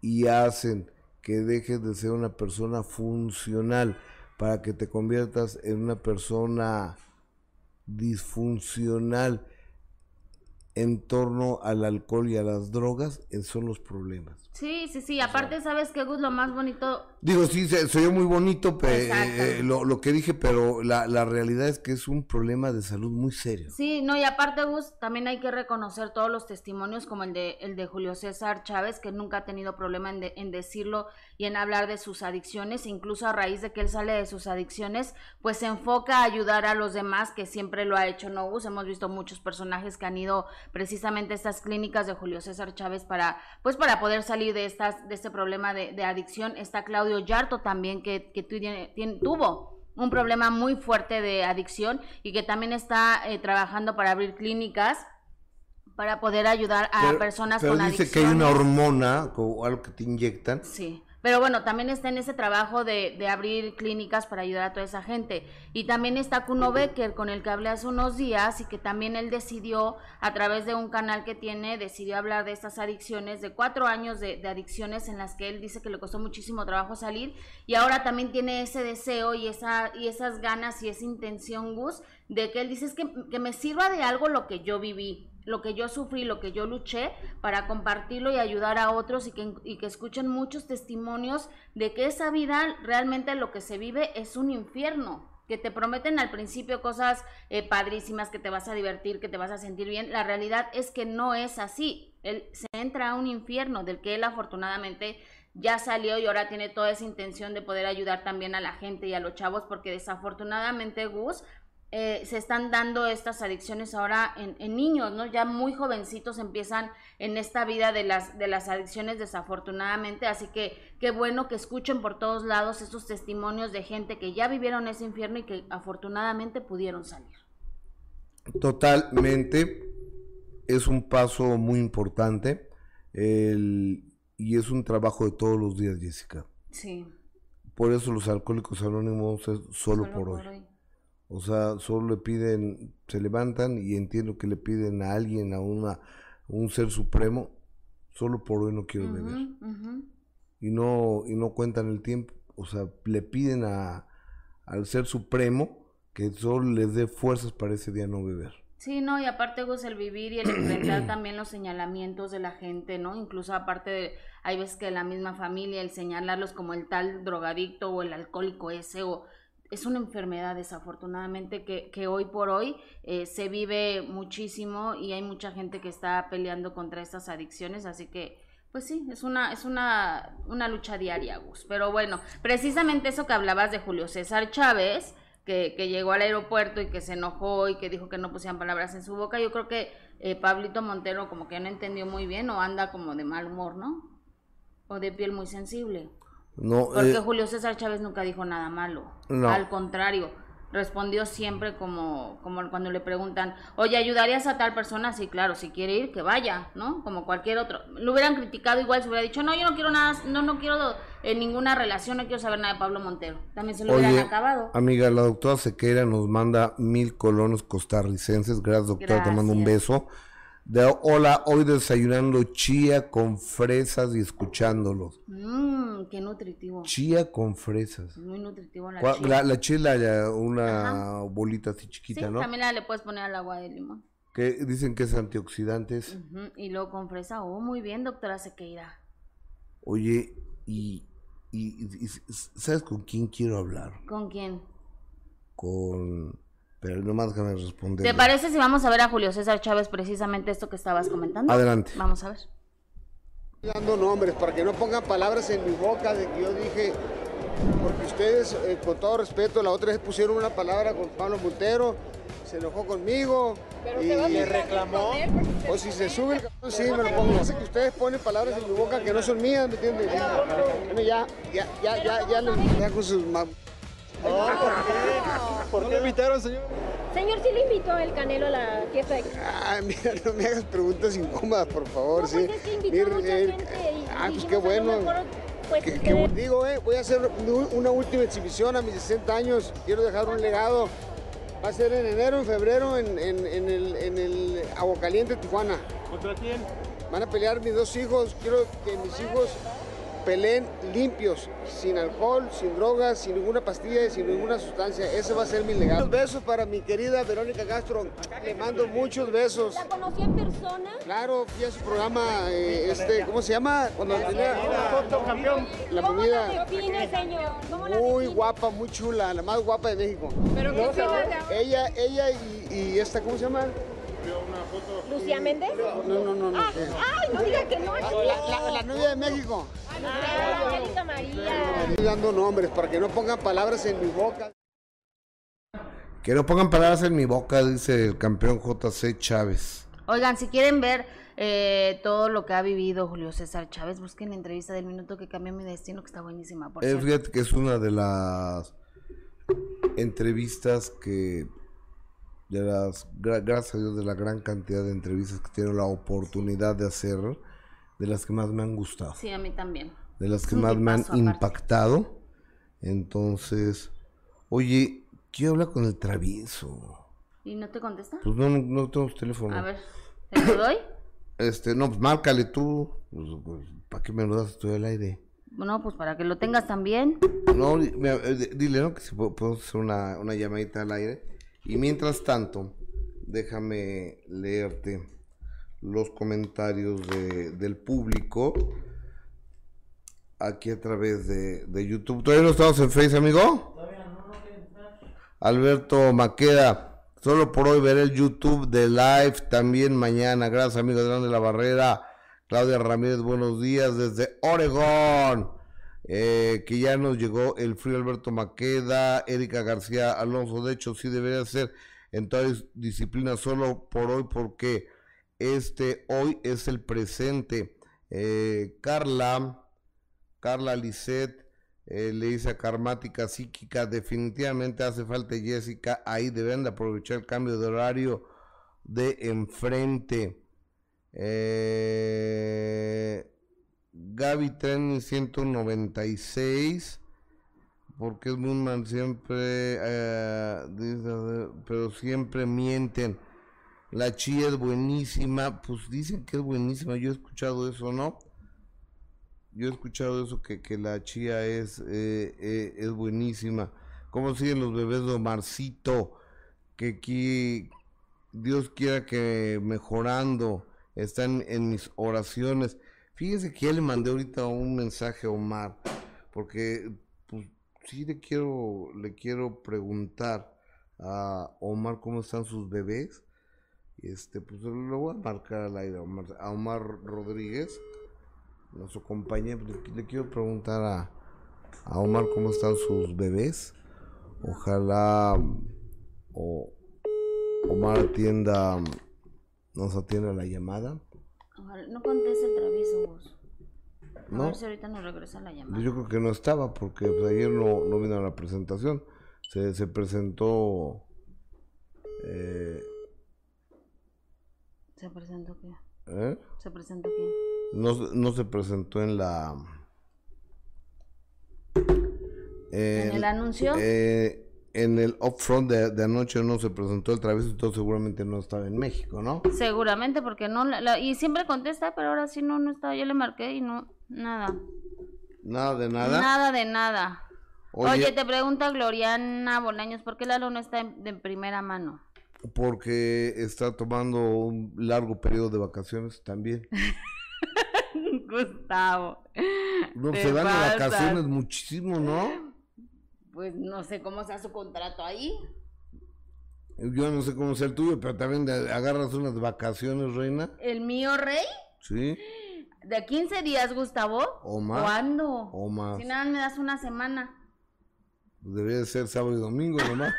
y hacen que dejes de ser una persona funcional para que te conviertas en una persona disfuncional en torno al alcohol y a las drogas, esos son los problemas. Sí, sí, sí. Aparte, ¿sabes qué, Gus? Lo más bonito. Digo, sí, se muy bonito eh, eh, lo, lo, que dije, pero la, la, realidad es que es un problema de salud muy serio. Sí, no, y aparte, Gus, también hay que reconocer todos los testimonios, como el de, el de Julio César Chávez, que nunca ha tenido problema en, en decirlo y en hablar de sus adicciones. Incluso a raíz de que él sale de sus adicciones, pues se enfoca a ayudar a los demás, que siempre lo ha hecho, ¿no, Gus? Hemos visto muchos personajes que han ido precisamente estas clínicas de Julio César Chávez para, pues, para poder salir de, estas, de este problema de, adicción. Está Claudio Yarto también, que, que tiene, tuvo un problema muy fuerte de adicción y que también está eh, trabajando para abrir clínicas para poder ayudar a personas con adicción. dice que hay una hormona o algo que te inyectan. Sí. Pero bueno, también está en ese trabajo de, de, abrir clínicas para ayudar a toda esa gente. Y también está Kuno Becker, con el que hablé hace unos días y que también él decidió, a través de un canal que tiene, decidió hablar de estas adicciones, de cuatro años de, de adicciones en las que él dice que le costó muchísimo trabajo salir. Y ahora también tiene ese deseo y, esa, y esas ganas y esa intención, Gus, de que él dice es que, que me sirva de algo lo que yo viví lo que yo sufrí, lo que yo luché, para compartirlo y ayudar a otros y que, y que escuchen muchos testimonios de que esa vida realmente lo que se vive es un infierno que te prometen al principio cosas eh, padrísimas, que te vas a divertir, que te vas a sentir bien. La realidad es que no es así. Él se entra a un infierno del que él afortunadamente ya salió y ahora tiene toda esa intención de poder ayudar también a la gente y a los chavos, porque desafortunadamente Gus eh, se están dando estas adicciones ahora en, niños, ¿no? Ya muy jovencitos empiezan en esta vida de las, de las adicciones desafortunadamente, así que qué bueno que escuchen por todos lados esos testimonios de gente que ya vivieron ese infierno y que afortunadamente pudieron salir. Totalmente, es un paso muy importante y es un trabajo de todos los días, Jessica. Sí. Por eso los alcohólicos anónimos es solo, por, hoy. O sea, solo le piden, se levantan y entiendo que le piden a alguien, a una, un ser supremo, solo por hoy no quiero beber. Y no, y no cuentan el tiempo. O sea, le piden a, al ser supremo que solo les dé fuerzas para ese día no beber. Sí, no, y aparte pues el vivir y el enfrentar también los señalamientos de la gente, ¿no? Incluso aparte de, hay veces que la misma familia, el señalarlos como el tal drogadicto o el alcohólico ese, o es una enfermedad desafortunadamente que, que hoy por hoy eh, se vive muchísimo y hay mucha gente que está peleando contra estas adicciones, así que pues sí, es una, es una, una lucha diaria, Gus. Pero bueno, precisamente eso que hablabas de Julio César Chávez, que, que, llegó al aeropuerto y que se enojó y que dijo que no pusieran palabras en su boca, yo creo que eh, Pablito Montero como que no entendió muy bien o anda como de mal humor, ¿no? O de piel muy sensible. No, Porque eh, Julio César Chávez nunca dijo nada malo. Al contrario, respondió siempre como, como cuando le preguntan, oye, ¿ayudarías a tal persona? Sí, claro, si quiere ir, que vaya, ¿no? Como cualquier otro. Lo hubieran criticado igual, se hubiera dicho, no, yo no quiero nada, no, no quiero en ninguna relación, no quiero saber nada de Pablo Montero. También se lo hubieran acabado. Amiga, la doctora Sequeira nos manda mil colonos costarricenses. Gracias, doctora, te mando un beso. De, hola, hoy desayunando chía con fresas y escuchándolos. Mmm, qué nutritivo. Chía con fresas. Muy nutritivo la chía. La, chía, una bolita así chiquita, ¿no? también la le puedes poner al agua de limón. Que dicen que es antioxidantes. Y luego con fresa. Oh, muy bien, doctora Sequeira. Oye, y, y, y ¿sabes con quién quiero hablar? ¿Con quién? Con pero nomás déjame responder. ¿Te parece si vamos a ver a Julio César Chávez precisamente esto que estabas comentando? Adelante. Vamos a ver. Dando nombres para que no pongan palabras en mi boca de que yo dije, porque ustedes, eh, con todo respeto, la otra vez pusieron una palabra con Pablo Montero, se enojó conmigo y le reclamó. O si se sube el cabrón, sí, me lo pongo. Hace que ustedes ponen palabras en mi boca que no son mías, ¿me entiendes? Bueno, ya, ya, ya, ya, ya, ya con sus ¿por qué? invitaron, señor? Señor, sí le invitó el Canelo a la fiesta de... Ah, mira, no me hagas preguntas incómodas, por favor, no, sí. Pues es que invitó a mucha gente y, ah, pues qué bueno. Pues, digo, eh, voy a hacer una última exhibición a mis 60 años. Quiero dejar un legado. Va a ser en enero, en febrero, en, en, en el, en el Aguacaliente, Tijuana. ¿Contra quién? Van a pelear mis dos hijos. Quiero que mis hijos peleen limpios, sin alcohol, sin drogas, sin ninguna pastilla y sin ninguna sustancia. Ese va a ser mi legado. Muchos besos para mi querida Verónica Castro. Le mando muchos besos. ¿La conocí en persona? Claro, fui a su programa, eh, este, ¿cómo se llama? Cuando tenía campeón. La ¿Cómo la define, señor? muy guapa, muy chula, la más guapa de México. ¿Pero qué Ella, ella y, y esta, ¿cómo se llama? ¿Lucía Méndez? No, no, no. no. Ah, ay, no diga que no. La, la, novia de México. Ah, María. Estoy dando nombres para que no pongan palabras en mi boca. Que no pongan palabras en mi boca, dice el campeón JC Chávez. Oigan, si quieren ver eh, todo lo que ha vivido Julio César Chávez, busquen la entrevista del minuto que cambió mi destino, que está buenísima. Por eh, fíjate que es una de las entrevistas que de las, gracias a Dios, de la gran cantidad de entrevistas que tengo la oportunidad de hacer, de las que más me han gustado. Sí, a mí también. De las que más me han impactado. Entonces, oye, quiero hablar con el travieso. ¿Y no te contesta? Pues no, no, tengo su teléfono. A ver, ¿te lo doy? Este, no, pues márcale tú. Pues, pues, ¿Para qué me lo das? Estoy al aire. Bueno, pues para que lo tengas también. No, eh, dile, ¿no? Que si puedo hacer una, una llamadita al aire. Y mientras tanto, déjame leerte los comentarios de, del público aquí a través de, de, YouTube. ¿Todavía no estamos en Facebook, amigo? Alberto Maqueda, solo por hoy veré el YouTube de live también mañana. Gracias, amigo de la Barrera. Claudia Ramírez, buenos días desde Oregón. Eh, que ya nos llegó el frío Alberto Maqueda, Erika García Alonso. De hecho, sí debería ser en todas disciplinas solo por hoy, porque este hoy es el presente. Eh, Carla, Carla Lisset, eh, le dice a Karmática Psíquica, definitivamente hace falta Jessica, ahí deben de aprovechar el cambio de horario de enfrente. Gaby Tren 196. Porque es Moonman siempre. eh, dice, pero siempre mienten. La chía es buenísima. Pues dicen que es buenísima. Yo he escuchado eso, ¿no? Yo he escuchado eso, que, que la chía es, eh, eh, es buenísima. ¿Cómo siguen los bebés de Omarcito? Que aquí Dios quiera que mejorando. Están en mis oraciones. Fíjense que ya le mandé ahorita un mensaje a Omar, porque pues sí le quiero, le quiero preguntar a Omar cómo están sus bebés. Este, pues lo voy a marcar al aire a Omar, Rodríguez, nuestro compañero. Le, quiero preguntar a, a Omar cómo están sus bebés. Ojalá o, Omar atienda, nos atienda la llamada. Ojalá no conteste el vos. A ¿No? ver si ahorita nos regresa la llamada. Yo creo que no estaba porque pues, ayer no, no vino a la presentación. Se, se presentó. eh, ¿Se presentó qué? ¿eh? ¿Se presentó quién? No, no se presentó en la. ¿En el anuncio? eh, en el upfront de, de anoche no se presentó el travieso, entonces seguramente no estaba en México, ¿no? Seguramente porque no la, la- y siempre contesta, pero ahora sí no no estaba. Yo le marqué y no nada. Nada de nada. Nada de nada. Oye, Oye, te pregunta Gloriana Bolaños, ¿por qué Lalo no está en- de primera mano? porque está tomando un largo periodo de vacaciones también. Gustavo. No, se van de vacaciones muchísimo, ¿no? Pues no sé cómo sea su contrato ahí. Yo no sé cómo sea el tuyo, pero también agarras unas vacaciones, reina. ¿El mío, Rey? Sí, ¿De 15 días, Gustavo? O más. ¿Cuándo? o más. Si nada, me das una semana. Debería de ser sábado y domingo nomás.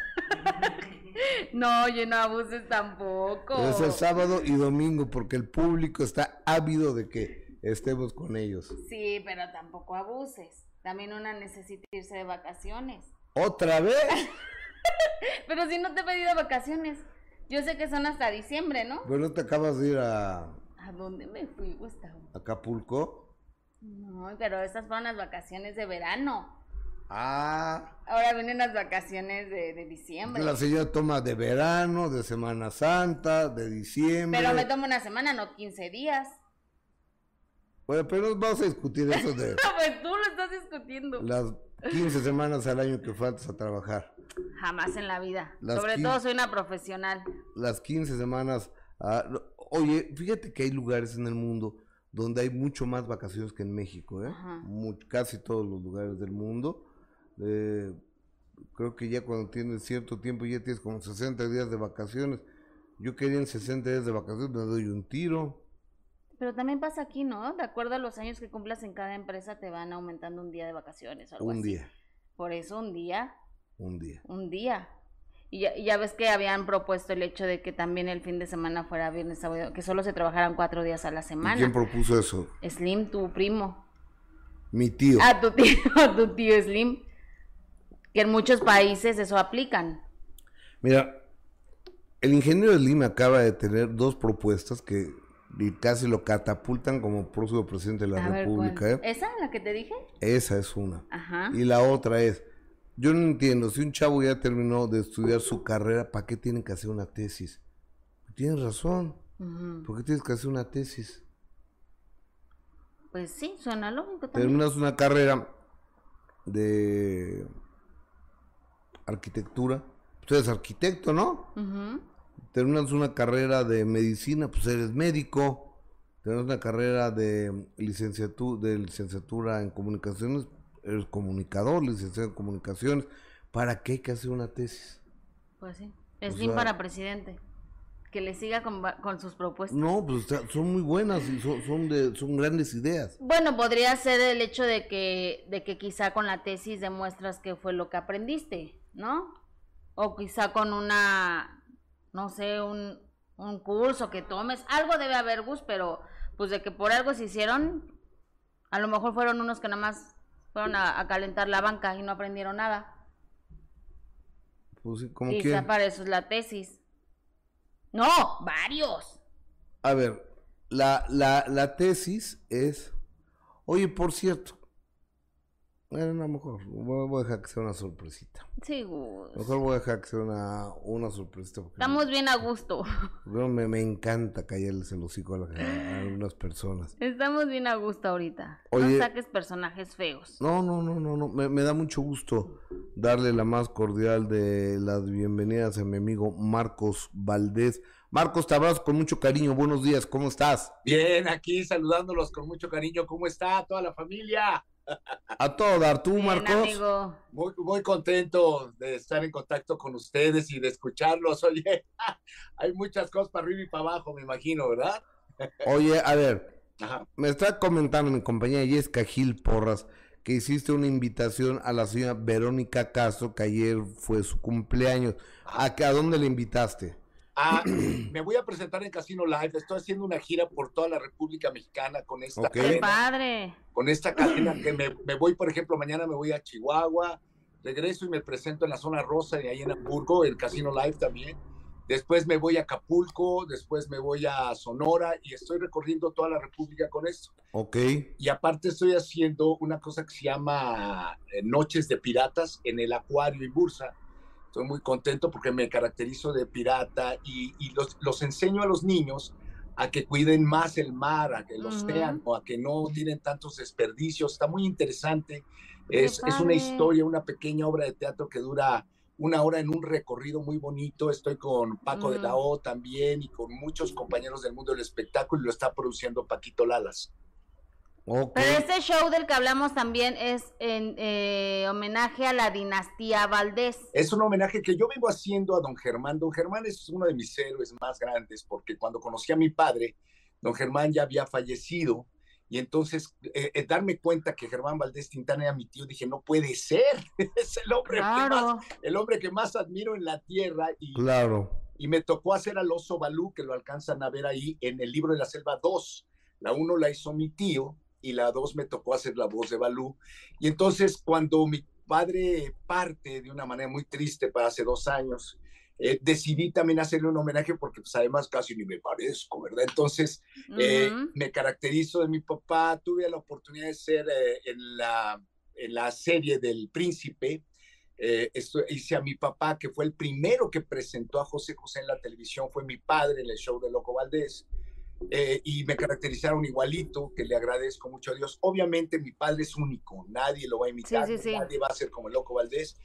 No, yo no abuses tampoco. Debe ser sábado y domingo porque el público está ávido de que estemos con ellos. Sí, pero tampoco abuses. También una necesita irse de vacaciones. ¿Otra vez? Pero si no te he pedido vacaciones. Yo sé que son hasta diciembre, ¿no? ¿Pero no te acabas de ir a ¿A dónde me fui, Gustavo? Acapulco? No, pero estas fueron las vacaciones de verano. Ah, Ahora vienen las vacaciones de, de diciembre. la señora toma de verano, de Semana Santa, de diciembre. Pero me tomo una semana, no 15 días. Bueno, pero no vamos a discutir eso de Pues tú lo estás discutiendo. las 15 semanas al año que faltas a trabajar. Jamás en la vida. Las Sobre todo soy una profesional. las 15 semanas. ah, no, oye, fíjate que hay lugares en el mundo donde hay mucho más vacaciones que en México, ¿eh? Ajá. Mu- casi todos los lugares del mundo. Eh, creo que ya cuando tienes cierto tiempo ya tienes como 60 días de vacaciones. Yo quería en 60 días de vacaciones, me doy un tiro. Pero también pasa aquí, ¿no? De acuerdo a los años que cumplas en cada empresa, te van aumentando un día de vacaciones o algo Un así. día, Por eso un día, un día. un día. Y ya, ves que habían propuesto el hecho de que también el fin de semana fuera viernes, sábado, que solo se trabajaran cuatro días a la ¿Y semana. quién propuso eso? Slim, tu primo. Mi tío. Ah, tu tío, tu tío Slim. Que en muchos países eso aplican. Mira, el ingeniero de Lima acaba de tener dos propuestas que casi lo catapultan como próximo presidente de la A República. ¿eh? ¿Esa, la que te dije? Esa es una. Ajá. Y la otra es, yo no entiendo, si un chavo ya terminó de estudiar su carrera, ¿para qué tienen que hacer una tesis? Tienes razón, Ujú. ¿por qué tienes que hacer una tesis? Pues sí, suena lógico también. Terminas una carrera de arquitectura, tú eres arquitecto, ¿no? Terminas una carrera de medicina, pues eres médico. Terminas una carrera de licenciatura, de licenciatura en comunicaciones, eres comunicador, licenciado en comunicaciones. ¿Para qué hay que hacer una tesis? Pues sí. Slim sea- para presidente. que le siga con, con sus propuestas. No, pues son muy buenas y son, son, de, son grandes ideas. Bueno, podría ser el hecho de que, de que quizá con la tesis demuestras que fue lo que aprendiste, ¿no? O quizá con una, no sé, un, un curso que tomes. Algo debe haber, Gus, pero pues de que por algo se hicieron, a lo mejor fueron unos que nada más fueron a, a calentar la banca y no aprendieron nada. Pues para eso es la tesis. No, varios. A ver, la, la, la tesis es... Oye, por cierto... Bueno, no, mejor voy a dejar que sea una sorpresita. Sí, Gus. Mejor voy a dejar que sea una, una sorpresita. Estamos bien a gusto. Bueno, me, me encanta callarles el hocico a, la- a algunas personas. Estamos bien a gusto ahorita. Oye. no saques personajes feos. No, no, no, no, no. Me, me da mucho gusto darle la más cordial de las bienvenidas a mi amigo Marcos Valdés. Marcos, te abrazo con mucho cariño. Buenos días, ¿cómo estás? Bien, aquí saludándolos con mucho cariño. ¿Cómo está toda la familia? A todo dar, tú, Bien, Marcos. amigo. Muy, muy contento de estar en contacto con ustedes y de escucharlos. Oye, hay muchas cosas para arriba y para abajo, me imagino, ¿verdad? Oye, a ver, Ajá. me está comentando mi compañera Jessica Gil Porras que hiciste una invitación a la señora Verónica Castro, que ayer fue su cumpleaños. ¿A, qué- a dónde le invitaste? Ah, me voy a presentar en Casino Live. Estoy haciendo una gira por toda la República Mexicana con esta Ok. Qué cadena. padre. con esta cadena que me, me voy, por ejemplo, mañana me voy a Chihuahua, regreso y me presento en la zona rosa de ahí en Hamburgo, el Casino Live también. Después me voy a Acapulco, después me voy a Sonora y estoy recorriendo toda la República con esto. Ok. Y aparte estoy haciendo una cosa que se llama eh, Noches de Piratas en el Acuario y Bursa. Estoy muy contento porque me caracterizo de pirata y, y los, los enseño a los niños a que cuiden más el mar, a que lo Ujú. sean o a que no tienen tantos desperdicios. Está muy interesante. Es, es una historia, una pequeña obra de teatro que dura una hora en un recorrido muy bonito. Estoy con Paco de la Ujú. O también y con muchos compañeros del mundo del espectáculo y lo está produciendo Paquito Lalas. Ok. Pero este show del que hablamos también es en eh, homenaje a la dinastía Valdés. Es un homenaje que yo vengo haciendo a don Germán. Don Germán es uno de mis héroes más grandes porque cuando conocí a mi padre, don Germán ya había fallecido y entonces eh, eh, darme cuenta que Germán Valdés Tintana era mi tío, dije, no puede ser, es el hombre, que más, Claro. el hombre que más admiro en la tierra y, Claro. y me tocó hacer al oso Balú, que lo alcanzan a ver ahí en el libro de la selva 2. La 1 la hizo mi tío y la 2 me tocó hacer la voz de Balú. Y entonces cuando mi padre parte de una manera muy triste para hace dos años, eh, decidí también hacerle un homenaje porque pues además casi ni me parezco, ¿verdad? Entonces eh, Ujú. me caracterizo de mi papá, tuve la oportunidad de ser eh, en, la, en la serie del príncipe, eh, esto, hice a mi papá, que fue el primero que presentó a José José en la televisión, fue mi padre en el show de Loco Valdés, eh, y me caracterizaron igualito, que le agradezco mucho a Dios. Obviamente mi padre es único, nadie lo va a imitar, Sí, sí, sí. nadie va a ser como el Loco Valdés,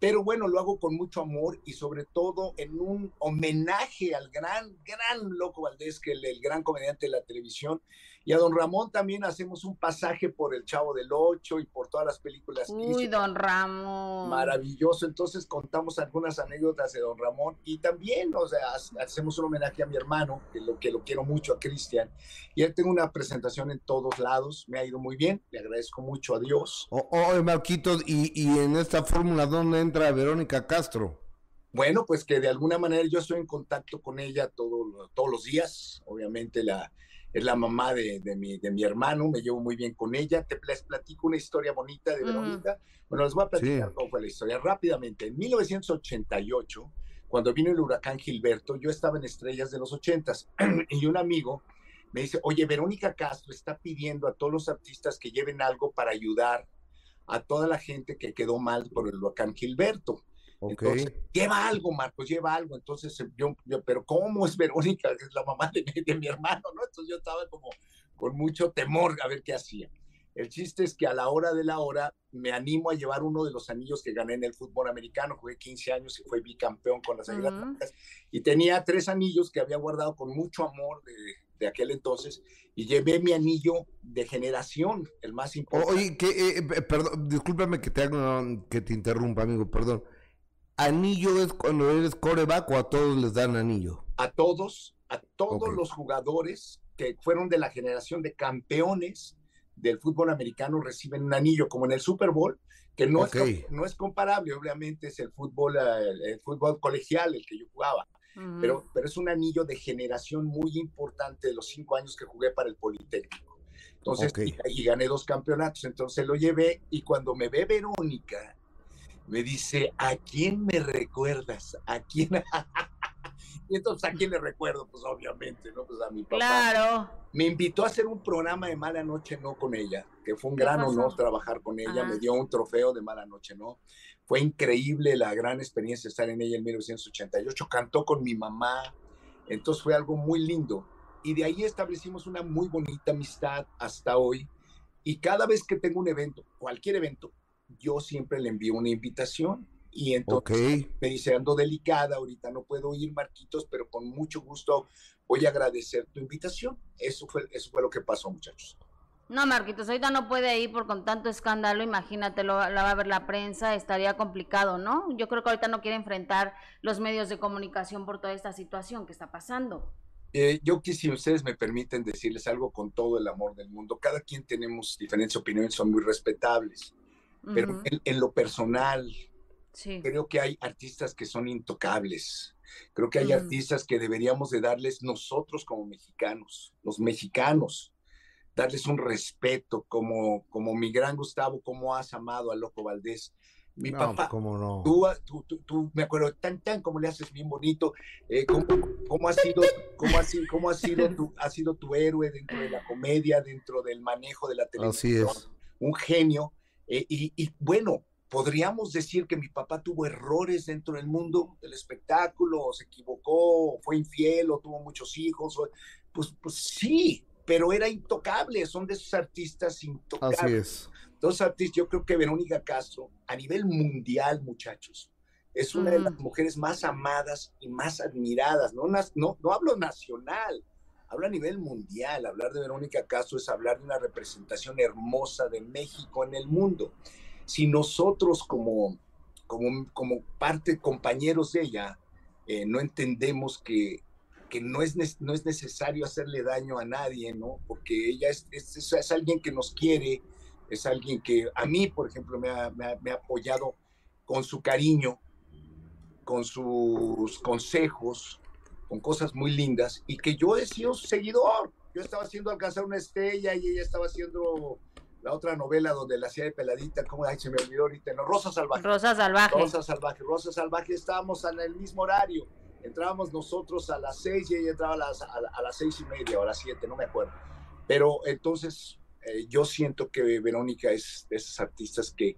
pero bueno, lo hago con mucho amor y sobre todo en un homenaje al gran, gran Loco Valdés, que el, el gran comediante de la televisión, y a don Ramón también hacemos un pasaje por El Chavo del Ocho y por todas las películas que Uy, hizo. don Ramón. Maravilloso, entonces contamos algunas anécdotas de don Ramón y también, o sea, ha- hacemos un homenaje a mi hermano, que lo, que lo quiero mucho, a Cristian, y él tengo una presentación en todos lados, me ha ido muy bien, le agradezco mucho a Dios. Oye, Marquitos, y, y en esta fórmula, ¿dónde entra Verónica Castro? Bueno, pues que de alguna manera yo estoy en contacto con ella todo- todos los días. Obviamente la, es la mamá de, de mi, de mi hermano, me llevo muy bien con ella. Te les platico una historia bonita de. Verónica. Bueno, les voy a platicar Sí. cómo fue la historia rápidamente. En 1988, cuando vino el huracán Gilberto, yo estaba en Estrellas de los 80s y un amigo me dice, oye, Verónica Castro está pidiendo a todos los artistas que lleven algo para ayudar a toda la gente que quedó mal por el huracán Gilberto. Ok. Entonces, lleva algo, Marcos, lleva algo. Entonces, eh, yo, yo, pero ¿cómo es Verónica? Es la mamá de, mi- de mi hermano, ¿no? Entonces yo estaba como con mucho temor a ver qué hacía. El chiste es que a la hora de la hora me animo a llevar uno de los anillos que gané en el fútbol americano. Jugué 15 años y fui bicampeón con las Águilas Ujú. Blancas. Y tenía tres anillos que había guardado con mucho amor de, de aquel entonces. Y llevé mi anillo de generación, el más importante. Oye, que, eh, eh, perdón, discúlpame que te, haga- que te interrumpa, amigo, perdón. Anillo es cuando eres coreback o a todos les dan anillo. A todos, a todos los jugadores que fueron de la generación de campeones del fútbol americano reciben un anillo, como en el Super Bowl, que no, es, no es comparable, obviamente es el fútbol, el, el fútbol colegial el que yo jugaba, pero, pero es un anillo de generación muy importante de los cinco años que jugué para el Politécnico. Entonces, y, y gané dos campeonatos, entonces lo llevé y cuando me ve Verónica, me dice, ¿a quién me recuerdas? ¿A quién? y entonces, ¿a quién le recuerdo? Pues obviamente, ¿no? Pues a mi papá. Claro. Me invitó a hacer un programa de Mala Noche No con ella, que fue un ¿Qué gran pasó? honor trabajar con ella. Ajá. Me dio un trofeo de Mala Noche No. Fue increíble la gran experiencia estar en ella en 1988. Cantó con mi mamá. Entonces fue algo muy lindo. Y de ahí establecimos una muy bonita amistad hasta hoy. Y cada vez que tengo un evento, cualquier evento, yo siempre le envío una invitación. Y entonces me dice, ando delicada, ahorita no puedo ir, Marquitos, pero con mucho gusto voy a agradecer tu invitación. Eso fue, eso fue lo que pasó, muchachos. No, Marquitos, ahorita no puede ir por con tanto escándalo, imagínate, lo, la va a ver la prensa, estaría complicado, ¿no? Yo creo que ahorita no quiere enfrentar los medios de comunicación por toda esta situación que está pasando. Eh, yo que si ustedes me permiten decirles algo con todo el amor del mundo, cada quien tenemos diferentes opiniones, son muy respetables, pero Ujú, en, en lo personal, Sí. creo que hay artistas que son intocables. Creo que hay Mm. artistas que deberíamos de darles nosotros como mexicanos, los mexicanos, darles un respeto como, como mi gran Gustavo, como has amado a Loco Valdés. Mi No, papá, cómo no. Tú, tú, tú, tú, me acuerdo tan, tan como le haces bien bonito, eh, cómo, cómo ha sido, cómo ha sido, cómo ha sido tu, ha sido tu héroe dentro de la comedia, dentro del manejo de la Así televisión, es. un genio. Eh, y, y bueno, podríamos decir que mi papá tuvo errores dentro del mundo del espectáculo, o se equivocó, o fue infiel, o tuvo muchos hijos, o- pues, pues sí, pero era intocable, son de esos artistas intocables. Así es. Dos artistas, yo creo que Verónica Castro, a nivel mundial, muchachos, es una de las mujeres más amadas y más admiradas. No, no, no hablo nacional, hablo a nivel mundial. Hablar de Verónica Castro es hablar de una representación hermosa de México en el mundo. Si nosotros como, como, como parte, compañeros de ella, eh, no entendemos que, que no, es, no es necesario hacerle daño a nadie, ¿no? Porque ella es, es, es- alguien que nos quiere, es alguien que a mí, por ejemplo, me ha- me ha apoyado con su cariño, con sus consejos, con cosas muy lindas, y que yo he sido su seguidor. Yo estaba haciendo Alcanzar una estrella y ella estaba haciendo la otra novela donde la hacía de peladita, como ay, se me olvidó ahorita, no, Rosa Salvaje. Rosa Salvaje. Rosa Salvaje, Rosa Salvaje, estábamos en el mismo horario. Entrábamos nosotros a las seis y ella entraba a las, a, a las seis y media o a las siete, no me acuerdo. Pero entonces eh, yo siento que Verónica es de esas artistas que,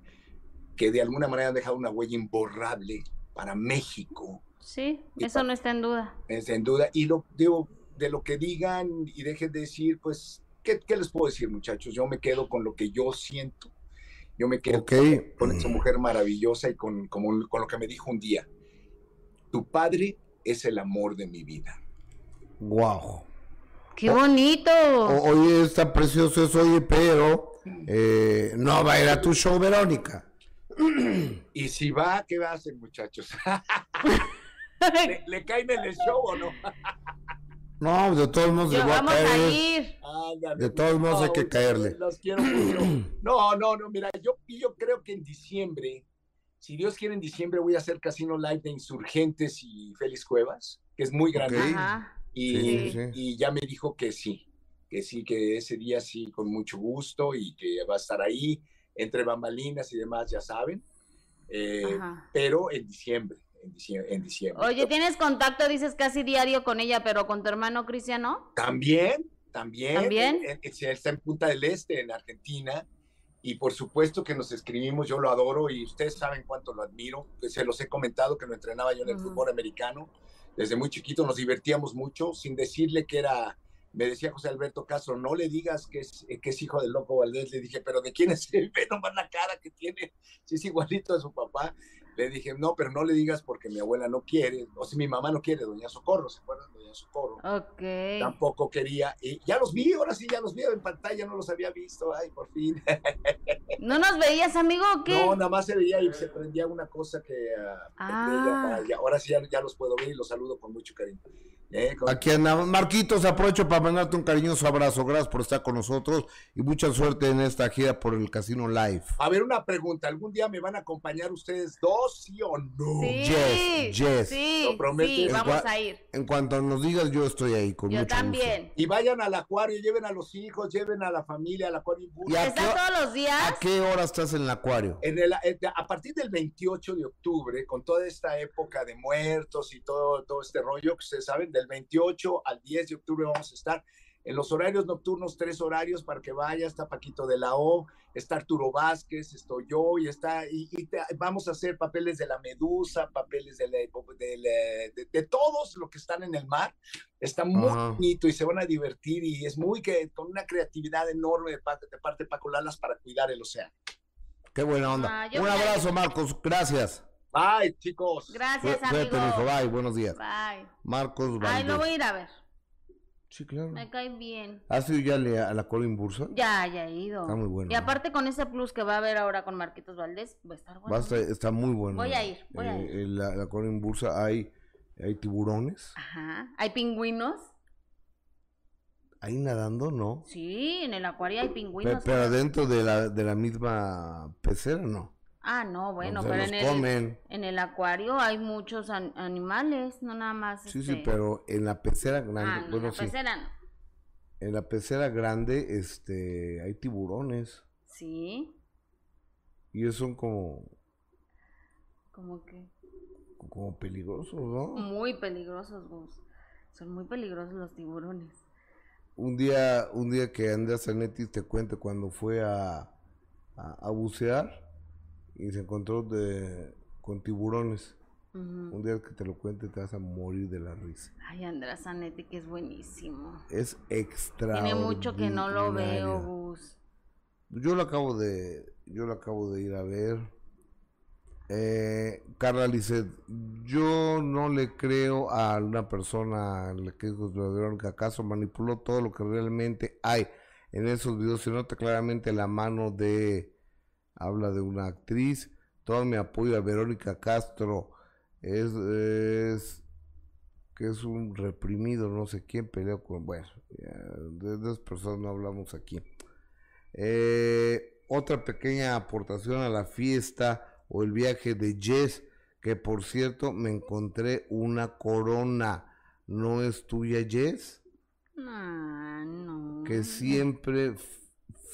que de alguna manera han dejado una huella imborrable para México, Sí, Y eso no está en duda. es en duda. Y lo digo, de lo que digan y dejen de decir, pues, ¿qué, qué les puedo decir, muchachos? Yo me quedo con lo que yo siento. Yo me quedo con esa mujer maravillosa y con, como- con lo que me dijo un día. Tu padre es el amor de mi vida. Wow. ¡Qué bonito! O- oye, está precioso eso, oye, pero eh, no va a ir a tu show, Verónica. Y si va, ¿qué va a hacer, muchachos? ¿Le, le caen en el show o no? No, de todos modos, le voy a vamos a caer. ir. Ándale, De todos modos hay que caerle. Los quiero mucho. No, no, no, mira, yo, yo creo que en diciembre, si Dios quiere, en diciembre voy a hacer Casino Live de Insurgentes y Félix Cuevas, que es muy grande. Y, Sí, sí, sí. y ya me dijo que sí, que sí, que ese día sí, con mucho gusto y que va a estar ahí, entre bambalinas y demás, ya saben. Eh, pero en diciembre, en diciembre. En diciembre. Oye, ¿tienes contacto, dices, casi diario con ella, pero con tu hermano Cristian, no? También, también. ¿También? eh, eh, está en Punta del Este, en Argentina. Y por supuesto que nos escribimos, yo lo adoro y ustedes saben cuánto lo admiro. Pues, se los he comentado que lo entrenaba yo en el Ujú. fútbol americano. Desde muy chiquito nos divertíamos mucho, sin decirle que era, me decía José Alberto Castro, no le digas que es, que es hijo del loco Valdés. Le dije, pero ¿de quién es él? Ve nomás la cara que tiene, si es igualito a su papá. Le dije, no, pero no le digas porque mi abuela no quiere, o si mi mamá no quiere, doña Socorro, ¿se acuerdan? Doña Socorro. Ok. Tampoco quería, y ya los vi, ahora sí ya los vi en pantalla, no los había visto, ay, por fin. ¿No nos veías, amigo, o qué? No, nada más se veía y se prendía una cosa que ah, Ah. ya- ahora sí ya, ya los puedo ver y los saludo con mucho cariño. Eh, con- Aquí andamos. Marquitos, aprovecho para mandarte un cariñoso abrazo. Gracias por estar con nosotros y mucha suerte en esta gira por el Casino Live. A ver, una pregunta, ¿algún día me van a acompañar ustedes dos, sí o no? Sí, Yes, yes. sí, ¿Lo prometes? sí, vamos a ir. En cuanto nos digas, yo estoy ahí con Yo mucho también. Y vayan al acuario, lleven a los hijos, lleven a la familia al acuario. Y a- ¿Estás qué- todos los días? ¿A qué hora estás en el acuario? En el- eh, a partir del 28 de octubre, con toda esta época de muertos y todo, todo este rollo que ustedes saben, del 28 al 10 de octubre vamos a estar en los horarios nocturnos, tres horarios para que vaya, está Paquito de la O, está Arturo Vázquez, estoy yo y está, y, y te- vamos a hacer papeles de la medusa, papeles de, la- de, la- de- de todos los que están en el mar. Está muy Ajá. bonito y se van a divertir y es muy que con una creatividad enorme de parte de, parte Paco Lalas para cuidar el océano. Qué buena onda. Ah, un abrazo, Marcos. Gracias. Bye, chicos. Gracias, Cu- Cuídate, amigo. Bye. Buenos días. Bye. Marcos Ay, lo Valdés. voy a ir a ver. Sí, claro. Me cae bien. ¿Has ido ya le- a la Colin Bursa? Ya, ya he ido. Está muy bueno, Y aparte con ese plus que va a haber ahora con Marquitos Valdés, va a estar bueno. Va a estar- está muy bueno. Voy a ir, voy a Eh, ir. en la, la Colin Bursa hay, hay tiburones. Ajá. ¿Hay pingüinos? Ahí nadando, ¿no? Sí, en el acuario hay Pe- pingüinos. pero dentro de la, de la misma pecera, ¿no? Ah, no, bueno, pero en el, en el acuario hay muchos an- animales, no nada más. Sí, este... sí, pero en la pecera grande, Ah, no, bueno, la sí. pecera no. En la pecera grande, este, hay tiburones. Sí, Y ellos son como, como que como peligrosos, ¿no? muy peligrosos, Gus. Son muy peligrosos los tiburones. Un día, un día que Andrea Zanetti te cuente cuando fue a, a, a bucear y se encontró de, con tiburones. Un día que te lo cuente te vas a morir de la risa. Ay, Andrés Zanetti, que es buenísimo. Es extra. Tiene mucho que no lo veo, Gus. Yo lo acabo de, yo lo acabo de ir a ver. Eh, Carla Lisset, yo no le creo a una persona la que dijo Verónica acaso manipuló todo lo que realmente hay en esos videos. Se nota claramente la mano de, habla de una actriz. Todo mi apoyo a Verónica Castro es, es que es un reprimido, no sé quién peleó con, bueno, de esas personas no hablamos aquí. Eh, otra pequeña aportación a la fiesta o el viaje de Jess, que por cierto me encontré una corona. ¿No es tuya, Jess? Ah, no. Que siempre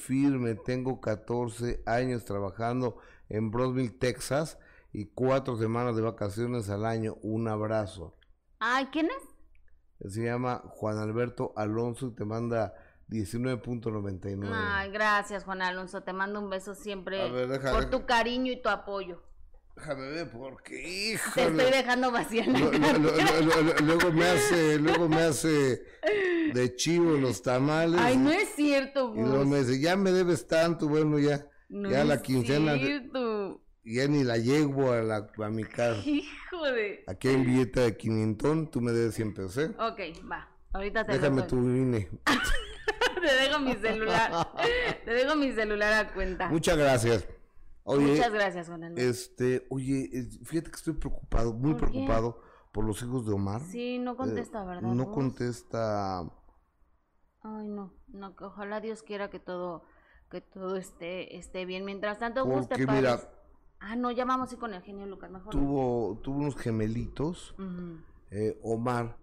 firme. Tengo 14 años trabajando en Brosville, Texas y cuatro semanas de vacaciones al año. Un abrazo. Ay, ¿quién es? Se llama Juan Alberto Alonso y te manda 19.99. Ay, gracias, Juan Alonso. Te mando un beso siempre ver, por tu cariño y tu apoyo. Déjame ver porque, Te híjole. estoy dejando vacía la Lo- lo- cartera. lo- lo- lo- luego me hace, luego me hace de chivo los tamales. Ay, no es cierto, Y luego me dice, ya me debes tanto, bueno, ya, No ya la quincena, cierto. ya ni la llevo a, la, a mi casa. Hijo de... Aquí hay un billete de 500, tú me debes 100 pesos, ¿eh? Ok, va. Ahorita te Déjame tu INE. Te dejo mi celular. te dejo mi celular a cuenta. Muchas gracias. Oye, Muchas gracias, Juan Alonso. este, oye, fíjate que estoy preocupado, muy ¿Por preocupado por los hijos de Omar. Sí, no contesta, Eh, ¿verdad? No Gus? contesta. Ay, no, no, que ojalá Dios quiera que todo, que todo esté, esté bien. Mientras tanto, Porque mira. Ah, no, ya vamos ir con el genio Lucas, mejor. no. tuvo, tuvo unos gemelitos, Ujú. eh, Omar,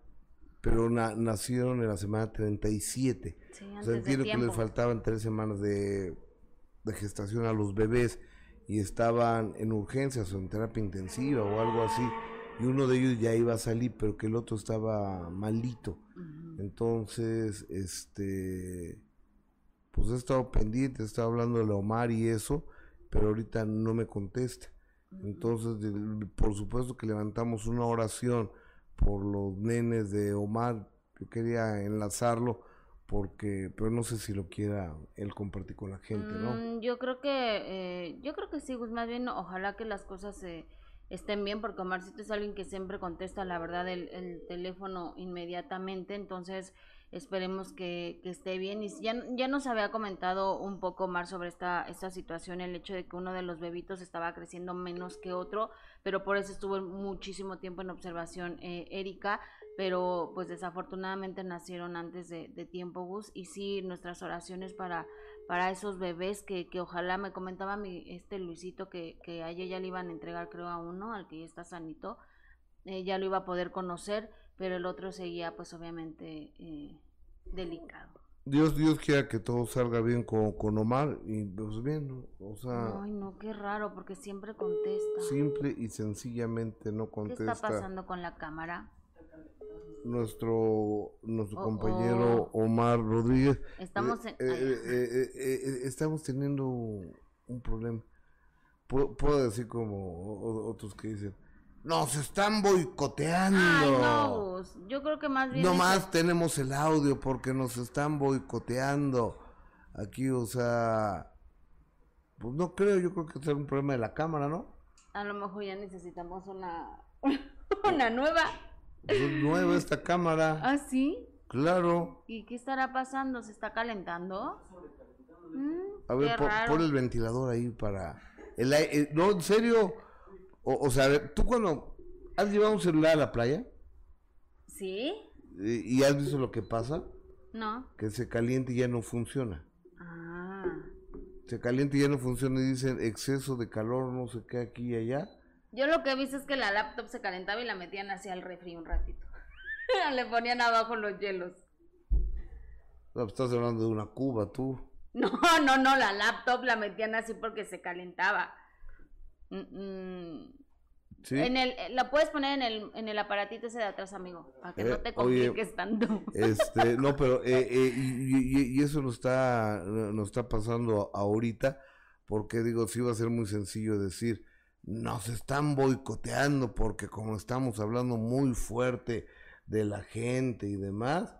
pero na- nacieron en la semana 37. Sí, O antes sea, de entiendo que les faltaban tres semanas de, de gestación a los bebés y estaban en urgencias o en terapia intensiva o algo así. Y uno de ellos ya iba a salir, pero que el otro estaba malito. Entonces, este, pues he estado pendiente, he estado hablando de Omar y eso, pero ahorita no me contesta. Entonces, de- por supuesto que levantamos una oración por los nenes de Omar. Yo quería enlazarlo porque, pero no sé si lo quiera él compartir con la gente, ¿no? Mm, yo creo que, eh, yo creo que sí, más bien ojalá que las cosas se, estén bien, porque Omarcito es alguien que siempre contesta, la verdad, el, el teléfono inmediatamente, entonces esperemos que, que esté bien. Y ya, ya nos había comentado un poco más sobre esta, esta situación, el hecho de que uno de los bebitos estaba creciendo menos que otro, pero por eso estuvo muchísimo tiempo en observación eh, Erika, pero pues desafortunadamente nacieron antes de, de tiempo, Gus, y sí, nuestras oraciones para para esos bebés que, que ojalá me comentaba mi este Luisito que, que a ella ya le iban a entregar creo a uno, al que ya está sanito, eh, ya lo iba a poder conocer, pero el otro seguía pues obviamente eh, delicado. Dios, Dios quiera que todo salga bien con, con Omar y pues bien, ¿no? o sea, Ay, no, qué raro, porque siempre contesta. simple y sencillamente no ¿Qué contesta. está pasando con la cámara? Nuestro nuestro Oh, compañero Omar Rodríguez. Estamos eh, eh, eh, estamos teniendo un problema. Puedo, puedo decir como otros que dicen, nos están boicoteando. Ay, no, Gus, yo creo que más bien... No es más que- tenemos el audio porque nos están boicoteando. Aquí, o sea, pues no creo, yo creo que es un problema de la cámara, ¿no? A lo mejor ya necesitamos una, una nueva. Es nueva esta cámara, ¿Ah, sí? claro. ¿Y qué estará pasando? ¿Se está calentando? Mm, A ver, qué pon, el ventilador ahí para... El, ai- eh, no, en serio. O, o sea, tú cuando has llevado un celular a la playa ¿Sí? eh, y has visto lo que pasa, No. que se calienta y ya no funciona. Ah. Se calienta y ya no funciona y dicen exceso de calor, no sé qué, aquí y allá. Yo lo que he visto es que la laptop se calentaba y la metían hacia el refri un ratito. Le ponían abajo los hielos. No, pues, estás hablando de una cuba, tú. No, no, no, la laptop la metían así porque se calentaba. Mm, mm. ¿Sí? En el, eh, la puedes poner en el, en el aparatito ese de atrás, amigo, para que Eh, no te oye, compliques tanto. Este, no, pero eh, eh, y, y- y eso nos está, nos está pasando ahorita, porque digo, sí va a ser muy sencillo decir, nos están boicoteando porque como estamos hablando muy fuerte de la gente y demás,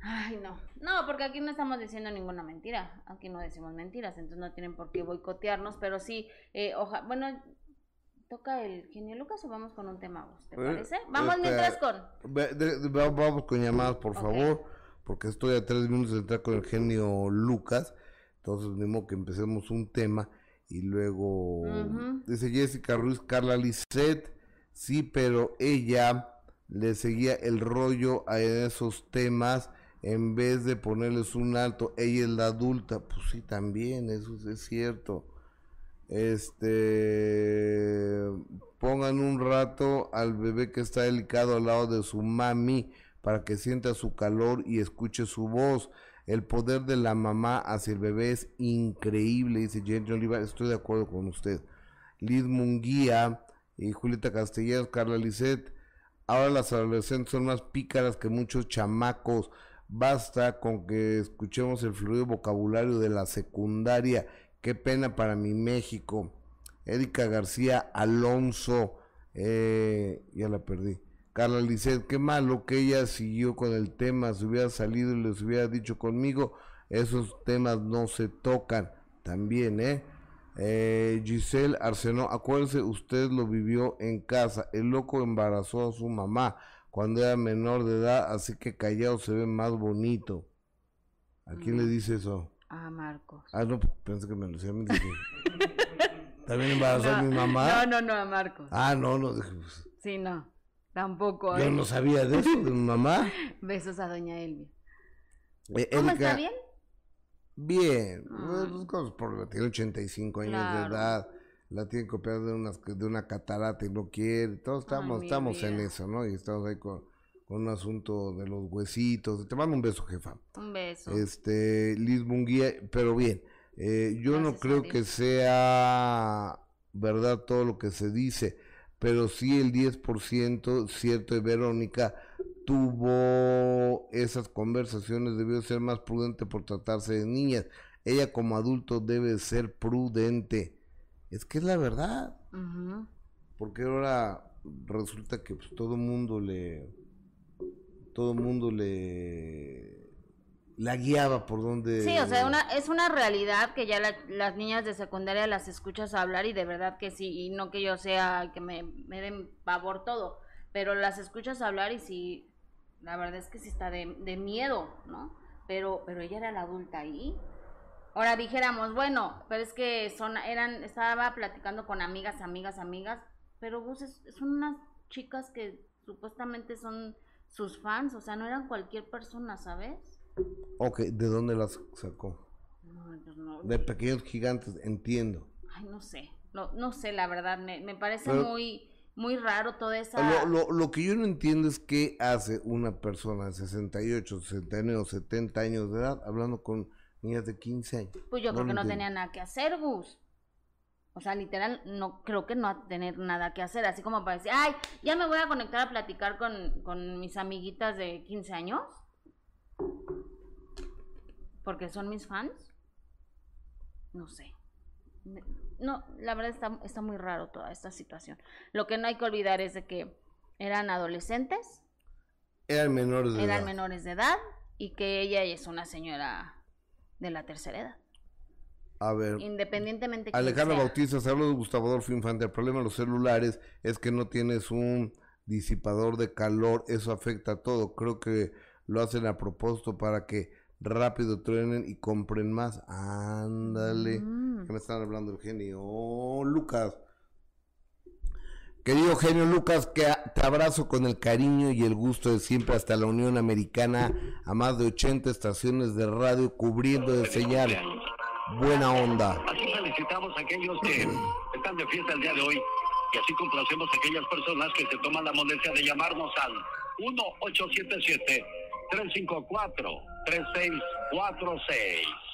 Ay, no. No, porque aquí no estamos diciendo ninguna mentira. Aquí no decimos mentiras, entonces no tienen por qué boicotearnos, pero sí, eh, oja, bueno, toca el genio Lucas o vamos con un tema vos, ¿te Eh, parece? Vamos este, mientras con... Ve- de- vamos con llamadas, por favor, porque estoy a tres minutos de entrar con el genio Lucas. Entonces, mismo que empecemos un tema y luego dice Jessica Ruiz, Carla Lisset, sí, pero ella le seguía el rollo a esos temas en vez de ponerles un alto. Ella es la adulta, pues sí, también, eso es- es cierto. Este, pongan un rato al bebé que está delicado al lado de su mami para que sienta su calor y escuche su voz. El poder de la mamá hacia el bebé es increíble, dice Jenny Oliva. Estoy de acuerdo con usted. Liz Munguía y Julieta Castellanos, Carla Lisset. Ahora las adolescentes son más pícaras que muchos chamacos. Basta con que escuchemos el fluido vocabulario de la secundaria. Qué pena para mi México. Erika García Alonso. eh, ya la perdí. Carla Lisset, qué malo que ella siguió con el tema. Si hubiera salido y les hubiera dicho conmigo, esos temas no se tocan. También, ¿eh? Eh, Giselle Arsenó, acuérdense, usted lo vivió en casa. El loco embarazó a su mamá cuando era menor de edad, así que callado se ve más bonito. ¿A quién le dice eso? Ah, Marcos. Ah, no, pensé que me lo decía. a ¿También embarazó a mi mamá? No, no, no, a Marcos. Ah, no, no, pues, Sí, no. Tampoco. yo ¿eh? no sabía de eso, de mi mamá. Besos a doña Elvia. Eh, ¿Cómo Erika, está bien? Bien, Ah. pues, cosas por tiene 85 años Claro. de edad, la tiene que operar de, unas, de una catarata y no quiere, todos estamos, estamos en eso, ¿no? Y estamos ahí con, con un asunto de los huesitos. Te mando un beso, jefa. Un beso. Este, Liz Munguía, pero bien, eh, yo no Gracias creo que sea verdad todo lo que se dice, pero sí el 10%, cierto, de Verónica tuvo esas conversaciones, debió ser más prudente por tratarse de niñas. Ella como adulto debe ser prudente. Es que es la verdad, porque ahora resulta que pues, todo mundo le todo mundo le la guiaba por donde... Sí, o sea, una, es una realidad que ya la- las niñas de secundaria las escuchas hablar y de verdad que sí, y no que yo sea que me, me den pavor todo, pero las escuchas hablar y sí, la verdad es que sí está de, de miedo, ¿no? Pero, pero ella era la adulta ahí. Ahora dijéramos, bueno, pero es que son, eran, estaba platicando con amigas, amigas, amigas, pero pues es- son unas chicas que supuestamente son sus fans, o sea, no eran cualquier persona, ¿sabes? Ok, ¿de dónde las sacó? No, pues no, De pequeños gigantes, entiendo. Ay, no sé, no, no sé, la verdad, me, me parece Pero- muy, muy raro toda esa... Lo, lo, lo que yo no entiendo es qué hace una persona de 68, 69, 70 años de edad hablando con niñas de 15 años. Pues yo creo que no entiendo. tenía nada que hacer, Gus. O sea, literal, no creo que no va a tener nada que hacer, así como para decir, ay, ya me voy a conectar a platicar con, con mis amiguitas de 15 años. Porque son mis fans. No sé. No, la verdad está, está muy raro toda esta situación. Lo que no hay que olvidar es de que eran adolescentes, Eran menores de eran edad. menores de edad y que ella es una señora de la tercera edad. A ver, Independientemente Alejandro. Bautista, de Gustavo Adolfo Infante. El problema de los celulares es que no tienes un disipador de calor. Eso afecta a todo. Creo que lo hacen a propósito para que rápido truenen y compren más. Ándale. Mm. que me están hablando el genio Oh, Lucas. Querido genio Lucas, que te abrazo con el cariño y el gusto de siempre hasta la Unión Americana, a más de 80 estaciones de radio cubriendo de señal. Buena onda. Así felicitamos a aquellos que están de fiesta el día de hoy y así complacemos a aquellas personas que se toman la molestia de llamarnos al 1877-354-3646.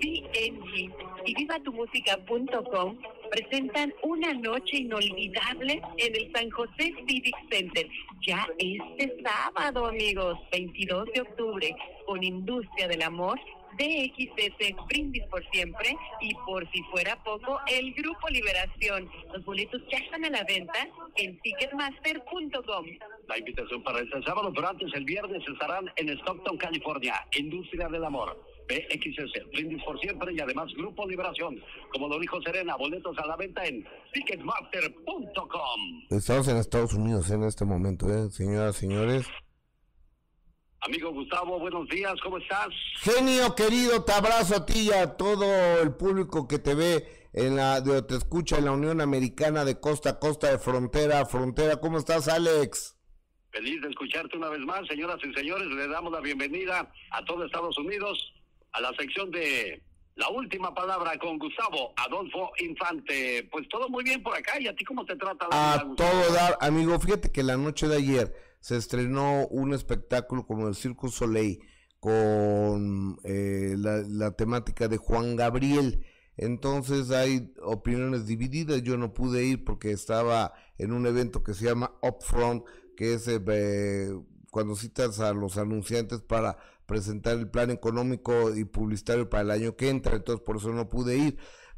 BNG y vivatumusica.com presentan una noche inolvidable en el San José Civic Center. Ya este sábado, amigos, 22 de octubre, con Industria del Amor, DXS Brindis por Siempre y por si fuera poco, el Grupo Liberación. Los boletos ya están a la venta en ticketmaster.com. La invitación para este sábado, pero antes el viernes estarán en Stockton, California, Industria del Amor. BXS, Brindis por Siempre y además Grupo Liberación. Como lo dijo Serena, boletos a la venta en Ticketmaster.com. Estamos en Estados Unidos en este momento, ¿eh? señoras, señores. Amigo Gustavo, buenos días, ¿cómo estás? Genio querido, te abrazo a ti y a todo el público que te ve en la, de, te escucha en la Unión Americana de costa a costa, de frontera a frontera. ¿Cómo estás, Alex? Feliz de escucharte una vez más, señoras y señores. Le damos la bienvenida a todo Estados Unidos a la sección de la última palabra con Gustavo Adolfo Infante. Pues todo muy bien por acá. ¿Y a ti cómo te trata la A todo dar, amigo, fíjate que la noche de ayer se estrenó un espectáculo como el Circo Soleil con eh, la, la temática de Juan Gabriel. Entonces hay opiniones divididas. Yo no pude ir porque estaba en un evento que se llama Upfront, que es eh, cuando citas a los anunciantes para presentar el plan económico y publicitario para el año que entra. Entonces por eso no pude ir.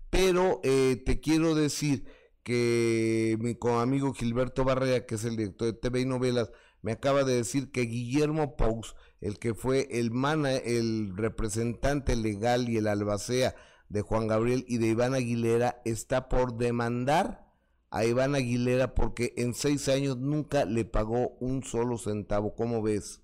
Pero eh, te quiero decir que mi amigo Gilberto Barrera, que es el director de TV y novelas, me acaba de decir que Guillermo Pous, el que fue el mana, el representante legal y el albacea de Juan Gabriel y de Iván Aguilera, está por demandar a Iván Aguilera porque en seis años nunca le pagó un solo centavo. ¿Cómo ves?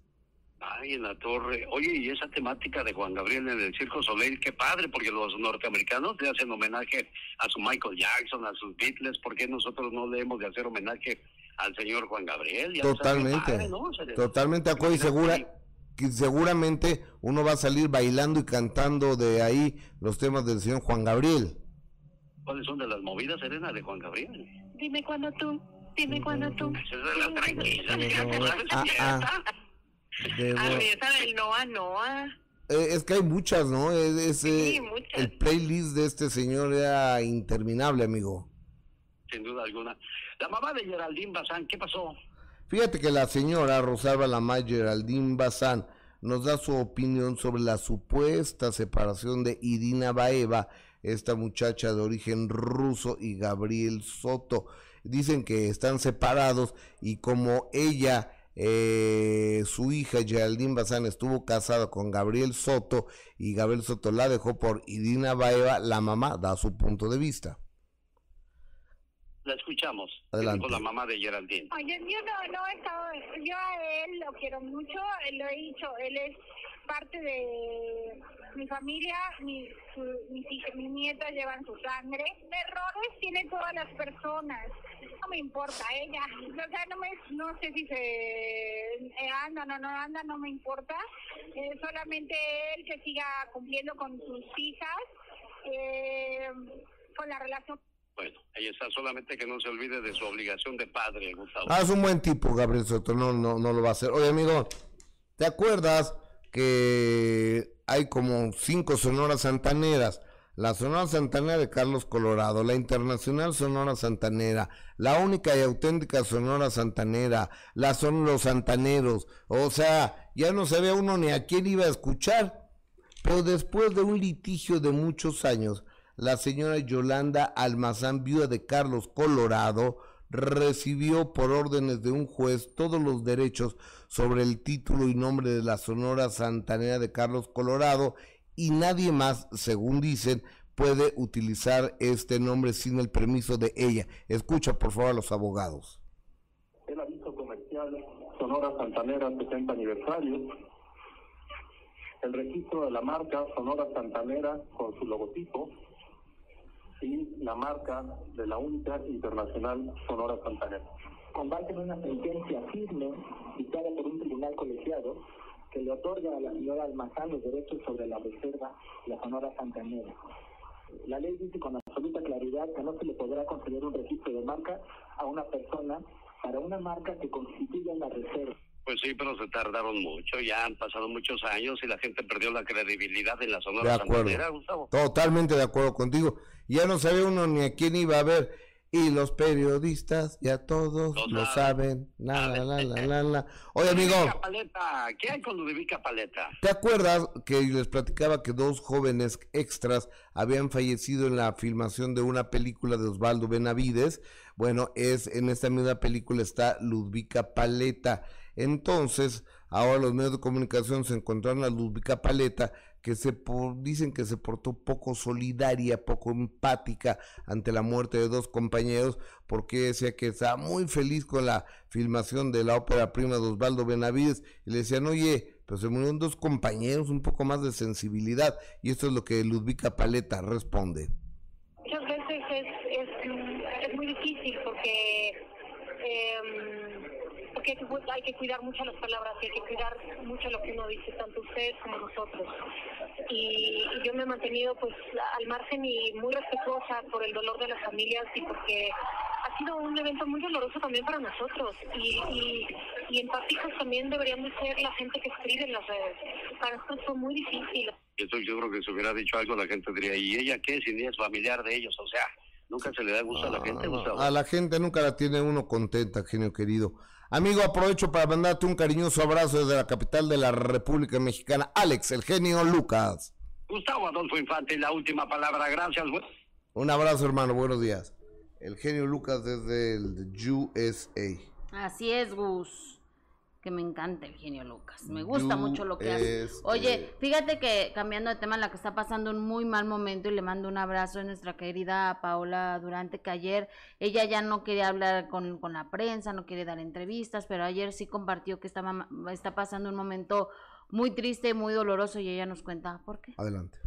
Ay, en la torre. Oye, y esa temática de Juan Gabriel en el Circo Soleil, qué padre, porque los norteamericanos le hacen homenaje a su Michael Jackson, a sus Beatles, ¿por qué nosotros no le hemos de hacer homenaje al señor Juan Gabriel? Totalmente, padre, ¿no? Se- totalmente acuerdo y segura, que seguramente uno va a salir bailando y cantando de ahí los temas del señor Juan Gabriel. ¿Cuáles son de las movidas, Serena, de Juan Gabriel? Dime cuándo tú, dime cuándo tú. Esa es de la tranquila, ah, ah. De- A ver, esa del Noa Noa. Eh, es que hay muchas, ¿no? Es, es, Sí, eh, muchas. el playlist de este señor era interminable, amigo. Sin duda alguna. La mamá de Geraldine Bazán, ¿qué pasó? Fíjate que la señora Rosalba Lamay Geraldine Bazán nos da su opinión sobre la supuesta separación de Irina Baeva, esta muchacha de origen ruso, y Gabriel Soto. Dicen que están separados y como ella eh, su hija Geraldine Bazán estuvo casada con Gabriel Soto y Gabriel Soto la dejó por Irina Baeva, la mamá da su punto de vista. La escuchamos. Adelante. Con la mamá de Geraldine. Oye, yo no, no he estado, yo a él lo quiero mucho, lo he dicho, él es parte de mi familia, mi, su- mis hijas, mis nietas llevan su sangre. Errores tienen todas las personas, no me importa ella, o sea, no, me, no sé si se eh, anda, no, no anda, no me importa, Eh, solamente él que siga cumpliendo con sus hijas, eh, con la relación Bueno, ahí está, solamente que no se olvide de su obligación de padre, Gustavo. Ah, es un buen tipo, Gabriel Soto, no, no, no lo va a hacer. Oye, amigo, ¿te acuerdas que hay como cinco sonoras santaneras? La Sonora Santanera de Carlos Colorado, la Internacional Sonora Santanera, la única y auténtica Sonora Santanera, la son los santaneros, o sea, ya no sabía uno ni a quién iba a escuchar. Pero después de un litigio de muchos años, la señora Yolanda Almazán, viuda de Carlos Colorado, recibió por órdenes de un juez todos los derechos sobre el título y nombre de la Sonora Santanera de Carlos Colorado y nadie más, según dicen, puede utilizar este nombre sin el permiso de ella. Escucha por favor a los abogados. el aviso comercial Sonora Santanera 70 aniversario, el registro de la marca Sonora Santanera con su logotipo y la marca de la única internacional Sonora Santanera. con base en una sentencia firme dictada por un tribunal colegiado que le otorga a la señora Almazán los derechos sobre la reserva La Sonora Santanera. La ley dice con absoluta claridad que no se le podrá conceder un registro de marca a una persona para una marca que constituya una reserva. Pues sí, pero se tardaron mucho, ya han pasado muchos años y la gente perdió la credibilidad en la De Sonora acuerdo. Santanera, Gustavo. Totalmente de acuerdo contigo. Ya no sabía uno ni a quién iba a ver. Y los periodistas ya todos lo saben. La, la, la, la, la. Oye, amigo, Ludovica Paleta, ¿qué hay con Ludovica Paleta? ¿te acuerdas que les platicaba que dos jóvenes extras habían fallecido en la filmación de una película de Osvaldo Benavides? Bueno, es en esta misma película está Ludvica Paleta. Entonces, ahora los medios de comunicación se encontraron a Ludvica Paleta que se por- dicen que se portó poco solidaria, poco empática ante la muerte de dos compañeros, porque decía que estaba muy feliz con la filmación de la ópera prima de Osvaldo Benavides, y le decían, oye, pues se murieron dos compañeros, un poco más de sensibilidad, y esto es lo que Ludvica Paleta responde. muchas veces es, es, es muy difícil porque em, porque hay que, cu- hay que cuidar mucho las palabras y hay que cuidar mucho lo que uno dice, tanto ustedes como nosotros. Y, y yo me he mantenido pues al margen y muy respetuosa por el dolor de las familias y porque ha sido un evento muy doloroso también para nosotros y, y, y empáticos también deberían de ser la gente que escribe en las redes. Para nosotros fue muy difícil. Yo estoy seguro que si hubiera dicho algo la gente diría, ¿y ella qué? Si ni es familiar de ellos, o sea, nunca se le da gusto a la gente, Gustavo. A la gente nunca la tiene uno contenta, genio querido. Amigo, aprovecho para mandarte un cariñoso abrazo desde la capital de la República Mexicana, Alex, el genio Lucas. Gustavo Adolfo Infante, la última palabra, gracias. güey. Un abrazo, hermano, buenos días. El genio Lucas desde el USA. Así es, Gus. Que me encanta el genio Lucas. Me gusta mucho lo que hace. Oye, fíjate que cambiando de tema, la que está pasando un muy mal momento y le mando un abrazo a nuestra querida Paola Durante, que ayer ella ya no quería hablar con, con la prensa, no quiere dar entrevistas, pero ayer sí compartió que está, mama- está pasando un momento muy triste, muy doloroso y ella nos cuenta por qué. Adelante.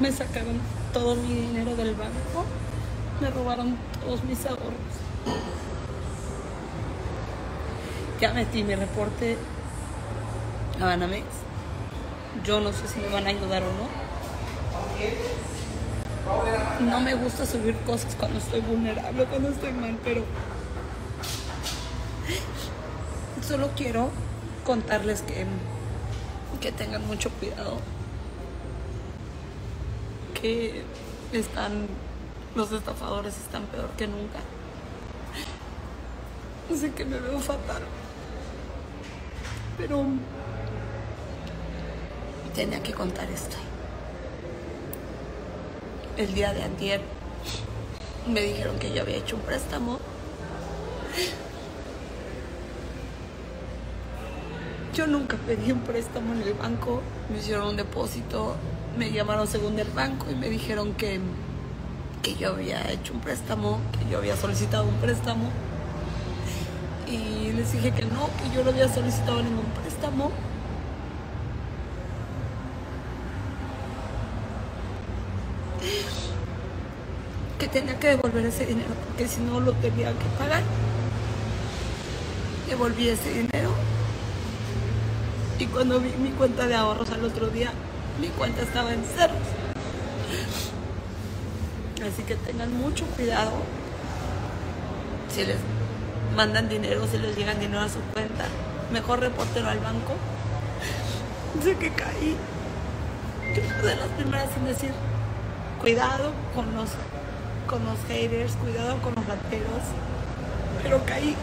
Me sacaron todo mi dinero del banco, me robaron todos mis ahorros. Ya metí mi reporte a Banamex. Yo no sé si me van a ayudar o no. No me gusta subir cosas cuando estoy vulnerable, cuando estoy mal, pero solo quiero contarles que, que tengan mucho cuidado que están, los estafadores están peor que nunca. Sé que me veo fatal, pero tenía que contar esto. El día de antier me dijeron que yo había hecho un préstamo. Yo nunca pedí un préstamo en el banco. Me hicieron un depósito, me llamaron según el banco y me dijeron que, que yo había hecho un préstamo, que yo había solicitado un préstamo. Y les dije que no, que yo no había solicitado ningún préstamo. Que tenía que devolver ese dinero porque si no lo tenía que pagar. Devolví ese dinero y cuando vi mi cuenta de ahorros al otro día, mi cuenta estaba en ceros. Así que tengan mucho cuidado si les mandan dinero, si les llegan dinero a su cuenta. Mejor repórtelo al banco. Sé que caí. Yo fui de las primeras en decir, cuidado con los, con los haters, cuidado con los rateros. Pero caí.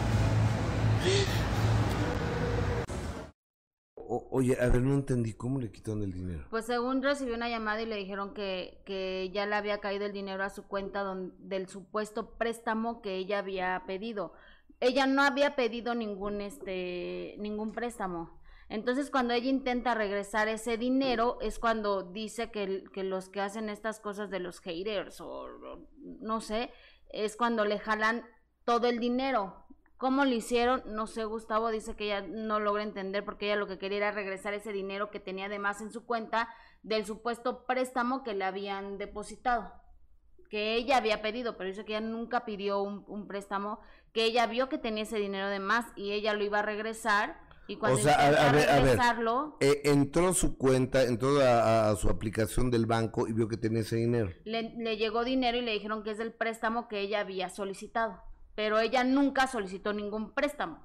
O- oye, a ver, no entendí cómo le quitaron el dinero. Pues según recibió una llamada y le dijeron que, que ya le había caído el dinero a su cuenta don- del supuesto préstamo que ella había pedido. Ella no había pedido ningún este ningún préstamo. Entonces cuando ella intenta regresar ese dinero es cuando dice que, que los que hacen estas cosas de los haters o, no sé, es cuando le jalan todo el dinero. ¿Cómo lo hicieron? No sé, Gustavo dice que ella no logra entender porque ella lo que quería era regresar ese dinero que tenía de más en su cuenta del supuesto préstamo que le habían depositado, que ella había pedido, pero dice que ella nunca pidió un préstamo, que ella vio que tenía ese dinero de más y ella lo iba a regresar y cuando o sea, a, intenta a ver, a ver. regresarlo, eh, entró a su cuenta, entró a, a su aplicación del banco y vio que tenía ese dinero. le, le llegó dinero y le dijeron que es del préstamo que ella había solicitado, pero ella nunca solicitó ningún préstamo.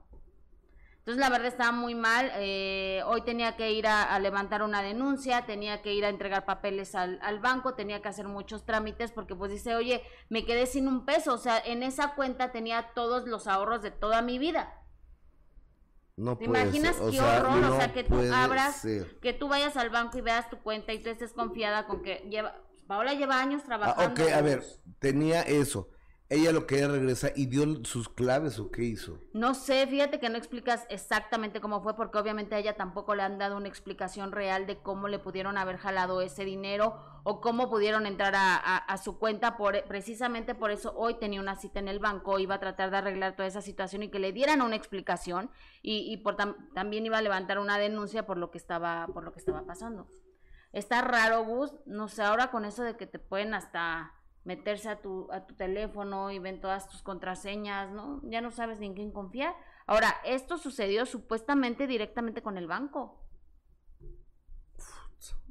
Entonces la verdad estaba muy mal, eh, hoy tenía que ir a, a levantar una denuncia, tenía que ir a entregar papeles al, al banco, tenía que hacer muchos trámites porque pues dice, oye, me quedé sin un peso, o sea, en esa cuenta tenía todos los ahorros de toda mi vida. No ¿Te imaginas qué sea, horror? no o sea, que tú abras, ser. que tú vayas al banco y veas tu cuenta y tú estés confiada con que lleva, Paola lleva años Ah, trabajando. ok, a ver, tenía eso. Ella lo quería regresar y dio sus claves o qué hizo. No sé, fíjate que no explicas exactamente cómo fue, porque obviamente a ella tampoco le han dado una explicación real de cómo le pudieron haber jalado ese dinero o cómo pudieron entrar a, su cuenta. Por, precisamente por eso hoy tenía una cita en el banco, iba a tratar de arreglar toda esa situación y que le dieran una explicación y, y por tam- también iba a levantar una denuncia por lo que estaba, por lo que estaba pasando. Está raro, Gus, no sé, ahora con eso de que te pueden hasta meterse a tu, a tu teléfono y ven todas tus contraseñas, ¿no? Ya no sabes ni en quién confiar. Ahora, esto sucedió supuestamente directamente con el banco.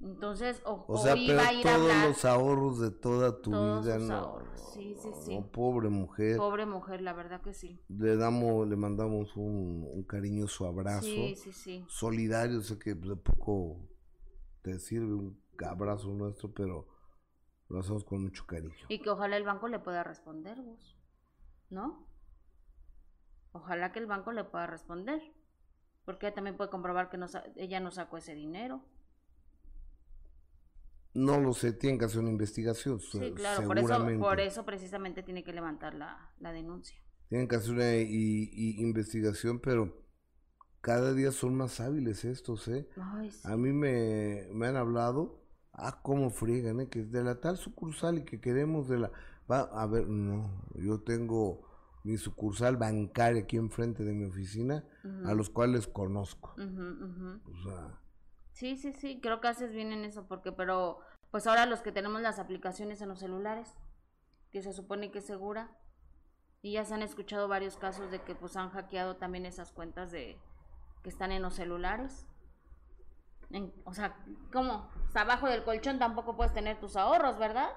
Entonces, o, O sea, o iba a pero ir todos los ahorros de toda tu Todos vida, sus no. ahorros, sí, sí, sí. no, pobre mujer. Pobre mujer, la verdad que sí. Le damos, le mandamos un, un cariñoso abrazo. Sí, sí, sí. Solidario, sé que de poco te sirve un abrazo nuestro, pero lo hacemos con mucho cariño. Y que ojalá el banco le pueda responder, Gus. ¿No? Ojalá que el banco le pueda responder. Porque ella también puede comprobar que no ella no sacó ese dinero. No lo sé, tienen que hacer una investigación, Sí, claro, por eso, seguramente. por eso precisamente tiene que levantar la, la denuncia. Tienen que hacer una i- i- investigación, pero cada día son más hábiles estos, ¿eh? Ay, sí. A mí me, me han hablado, ah, cómo friegan, ¿eh? Que es de la tal sucursal y que queremos de la... Va, a ver, no, yo tengo mi sucursal bancaria aquí enfrente de mi oficina, a los cuales conozco. O sea, Sí, sí, sí, creo que haces bien en eso, porque, pero, pues ahora los que tenemos las aplicaciones en los celulares, que se supone que es segura, y ya se han escuchado varios casos de que pues han hackeado también esas cuentas de que están en los celulares. En- o sea, ¿cómo? O sea, abajo del colchón tampoco puedes tener tus ahorros, ¿verdad?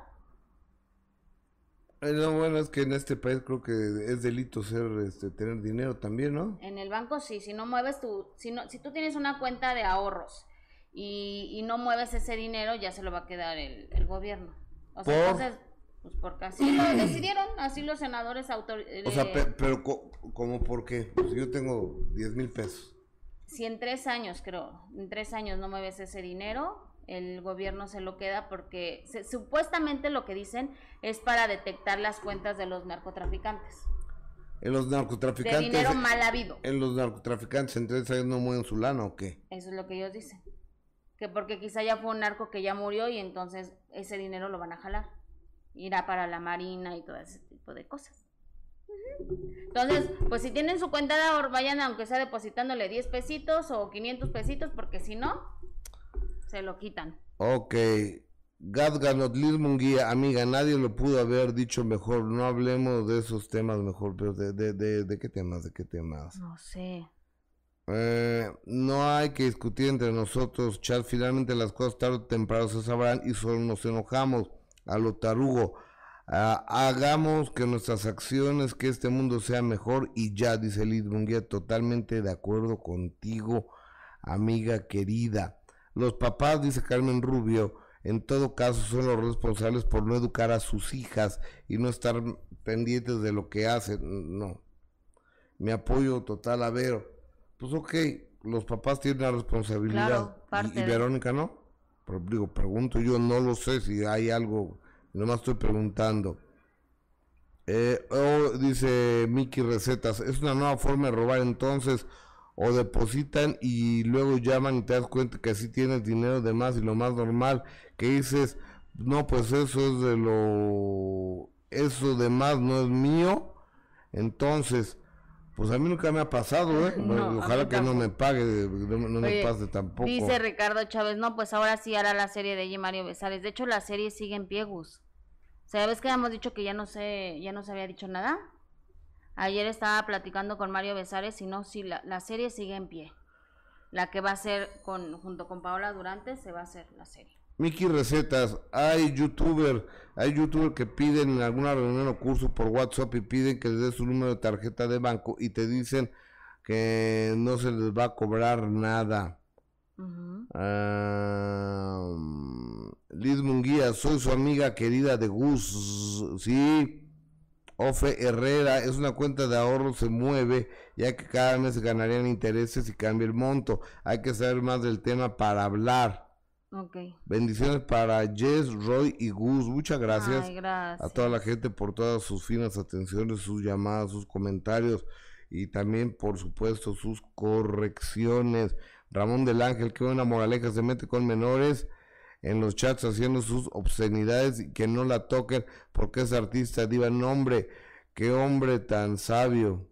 eh, no, bueno, es que en este país creo que es delito ser, este, tener dinero también, ¿no? En el banco sí, si no mueves tu, si no, si tú tienes una cuenta de ahorros y, y no mueves ese dinero, ya se lo va a quedar el, el gobierno. O sea, ¿Por? entonces, pues porque así lo decidieron, así los senadores autor O sea, eh, pe- pero, co- ¿cómo por qué? Pues yo tengo 10 mil pesos. Si en tres años, creo, en tres años no mueves ese dinero, el gobierno se lo queda porque se- supuestamente lo que dicen es para detectar las cuentas de los narcotraficantes. En los de narcotraficantes. dinero mal habido. En los narcotraficantes, entonces ellos no mueven su lana o qué? Eso es lo que ellos dicen. Que porque quizá ya fue un narco que ya murió y entonces ese dinero lo van a jalar. Irá para la marina y todo ese tipo de cosas. Entonces, pues si tienen su cuenta de ahorro, vayan aunque sea depositándole 10 pesitos o 500 pesitos, porque si no, se lo quitan. Ok. Gadganot Liz Munguía, amiga, nadie lo pudo haber dicho mejor. No hablemos de esos temas mejor, pero de, de, de, de qué temas, de qué temas. No sé. Eh, no hay que discutir entre nosotros, chat. Finalmente las cosas tarde o temprano se sabrán y solo nos enojamos a lo tarugo. Ah, hagamos que nuestras acciones, que este mundo sea mejor y ya, dice Liz Munguía, totalmente de acuerdo contigo, amiga querida. Los papás, dice Carmen Rubio, en todo caso son los responsables por no educar a sus hijas y no estar pendientes de lo que hacen. No. Mi apoyo total a Vero. Pues ok, los papás tienen la responsabilidad. Claro, y- parte y, de- Verónica no. Pero digo, pregunto yo, no lo sé si hay algo, nomás estoy preguntando. Eh, oh, dice Miki Recetas, es una nueva forma de robar entonces, o depositan y luego llaman y te das cuenta que así tienes dinero de más y lo más normal, que dices, no, pues eso es de lo, eso de más no es mío, entonces, pues a mí nunca me ha pasado, ¿eh? No, ojalá que no me pague, no, no me pase tampoco. Dice Ricardo Chávez, no, pues ahora sí hará la serie de y Mario Besares. De hecho, la serie sigue en pie, Gus. O sea, ¿ves que habíamos dicho que ya no se, ya no se había dicho nada? Ayer estaba platicando con Mario Besares y no, sí, la, la serie sigue en pie. La que va a ser con, junto con Paola Durante, se va a hacer la serie. Miki Recetas, hay youtuber, hay youtuber que piden en alguna reunión o curso por WhatsApp y piden que les des su número de tarjeta de banco y te dicen que no se les va a cobrar nada. Ah, Liz Munguía, soy su amiga querida de Gus, sí. Ofe Herrera, es una cuenta de ahorro, se mueve, ya que cada mes ganarían intereses y cambia el monto. Hay que saber más del tema para hablar. Ok. Bendiciones para Jess, Roy y Gus. Muchas gracias, Ay, gracias. a toda la gente por todas sus finas atenciones, sus llamadas, sus comentarios y también, por supuesto, sus correcciones. Ramón del Ángel, qué buena moraleja, se mete con menores en los chats haciendo sus obscenidades y que no la toquen porque es artista diva. No, hombre, qué hombre tan sabio.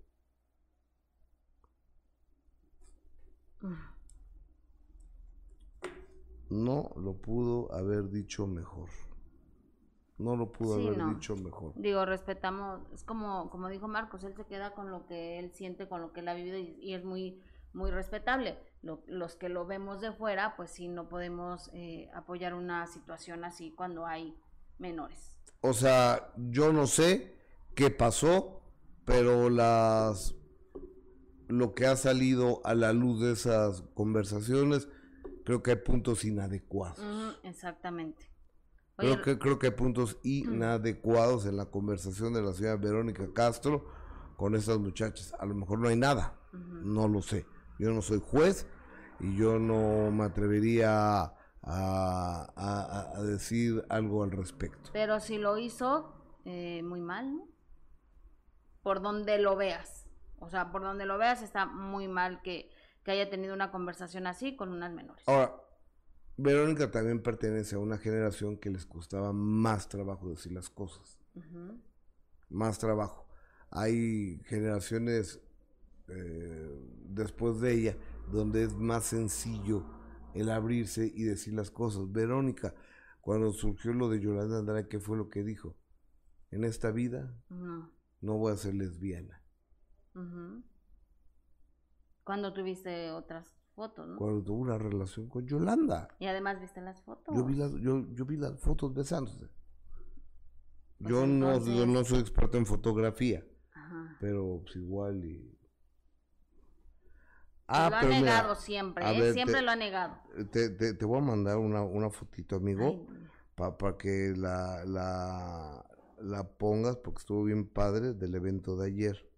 No lo pudo haber dicho mejor. No lo pudo Sí, haber no. dicho mejor. Digo, respetamos, es como, como dijo Marcos, él se queda con lo que él siente, con lo que él ha vivido y, y es muy, muy respetable. Lo- los que lo vemos de fuera, pues sí, no podemos eh, apoyar una situación así cuando hay menores. O sea, yo no sé qué pasó, pero las lo que ha salido a la luz de esas conversaciones, creo que hay puntos inadecuados. Exactamente. Oye, Creo que, creo que hay puntos inadecuados en la conversación de la señora Verónica Castro con estas muchachas. A lo mejor no hay nada, no lo sé. Yo no soy juez y yo no me atrevería a- a decir algo al respecto. pero si lo hizo, eh, muy mal, ¿no? Por donde lo veas. O sea, por donde lo veas está muy mal que, que haya tenido una conversación así con unas menores. Ahora, Verónica también pertenece a una generación que les costaba más trabajo decir las cosas, más trabajo. Hay generaciones eh, después de ella donde es más sencillo el abrirse y decir las cosas. Verónica, cuando surgió lo de Yolanda Andrade, ¿qué fue lo que dijo? En esta vida No. no voy a ser lesbiana. Cuando tuviste otras fotos, ¿no? Cuando tuvo una relación con Yolanda. Y además viste las fotos. Yo vi las, yo, yo vi las fotos besándose. Pues yo, no, yo no soy experto en fotografía, Ajá. pero pues igual y... lo ha pero mira, negado siempre, ¿eh? ver, siempre te- lo ha negado. Te, te, te voy a mandar una, una fotito, amigo, para que la, la, la pongas, porque estuvo bien padre del evento de ayer.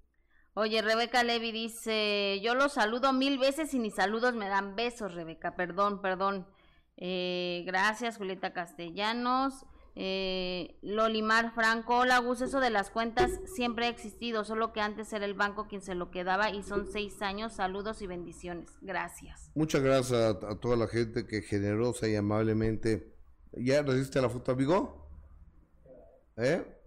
Oye, Rebeca Levy dice, yo los saludo mil veces y ni saludos me dan besos, Rebeca, perdón, perdón. Eh, gracias, Julieta Castellanos. Eh, Lolimar Franco, hola Gus, eso de las cuentas siempre ha existido, solo que antes era el banco quien se lo quedaba y son seis años. Saludos y bendiciones. Gracias. Muchas gracias a, toda la gente que generosa y amablemente. ¿Ya recibiste la foto, amigo? ¿Eh?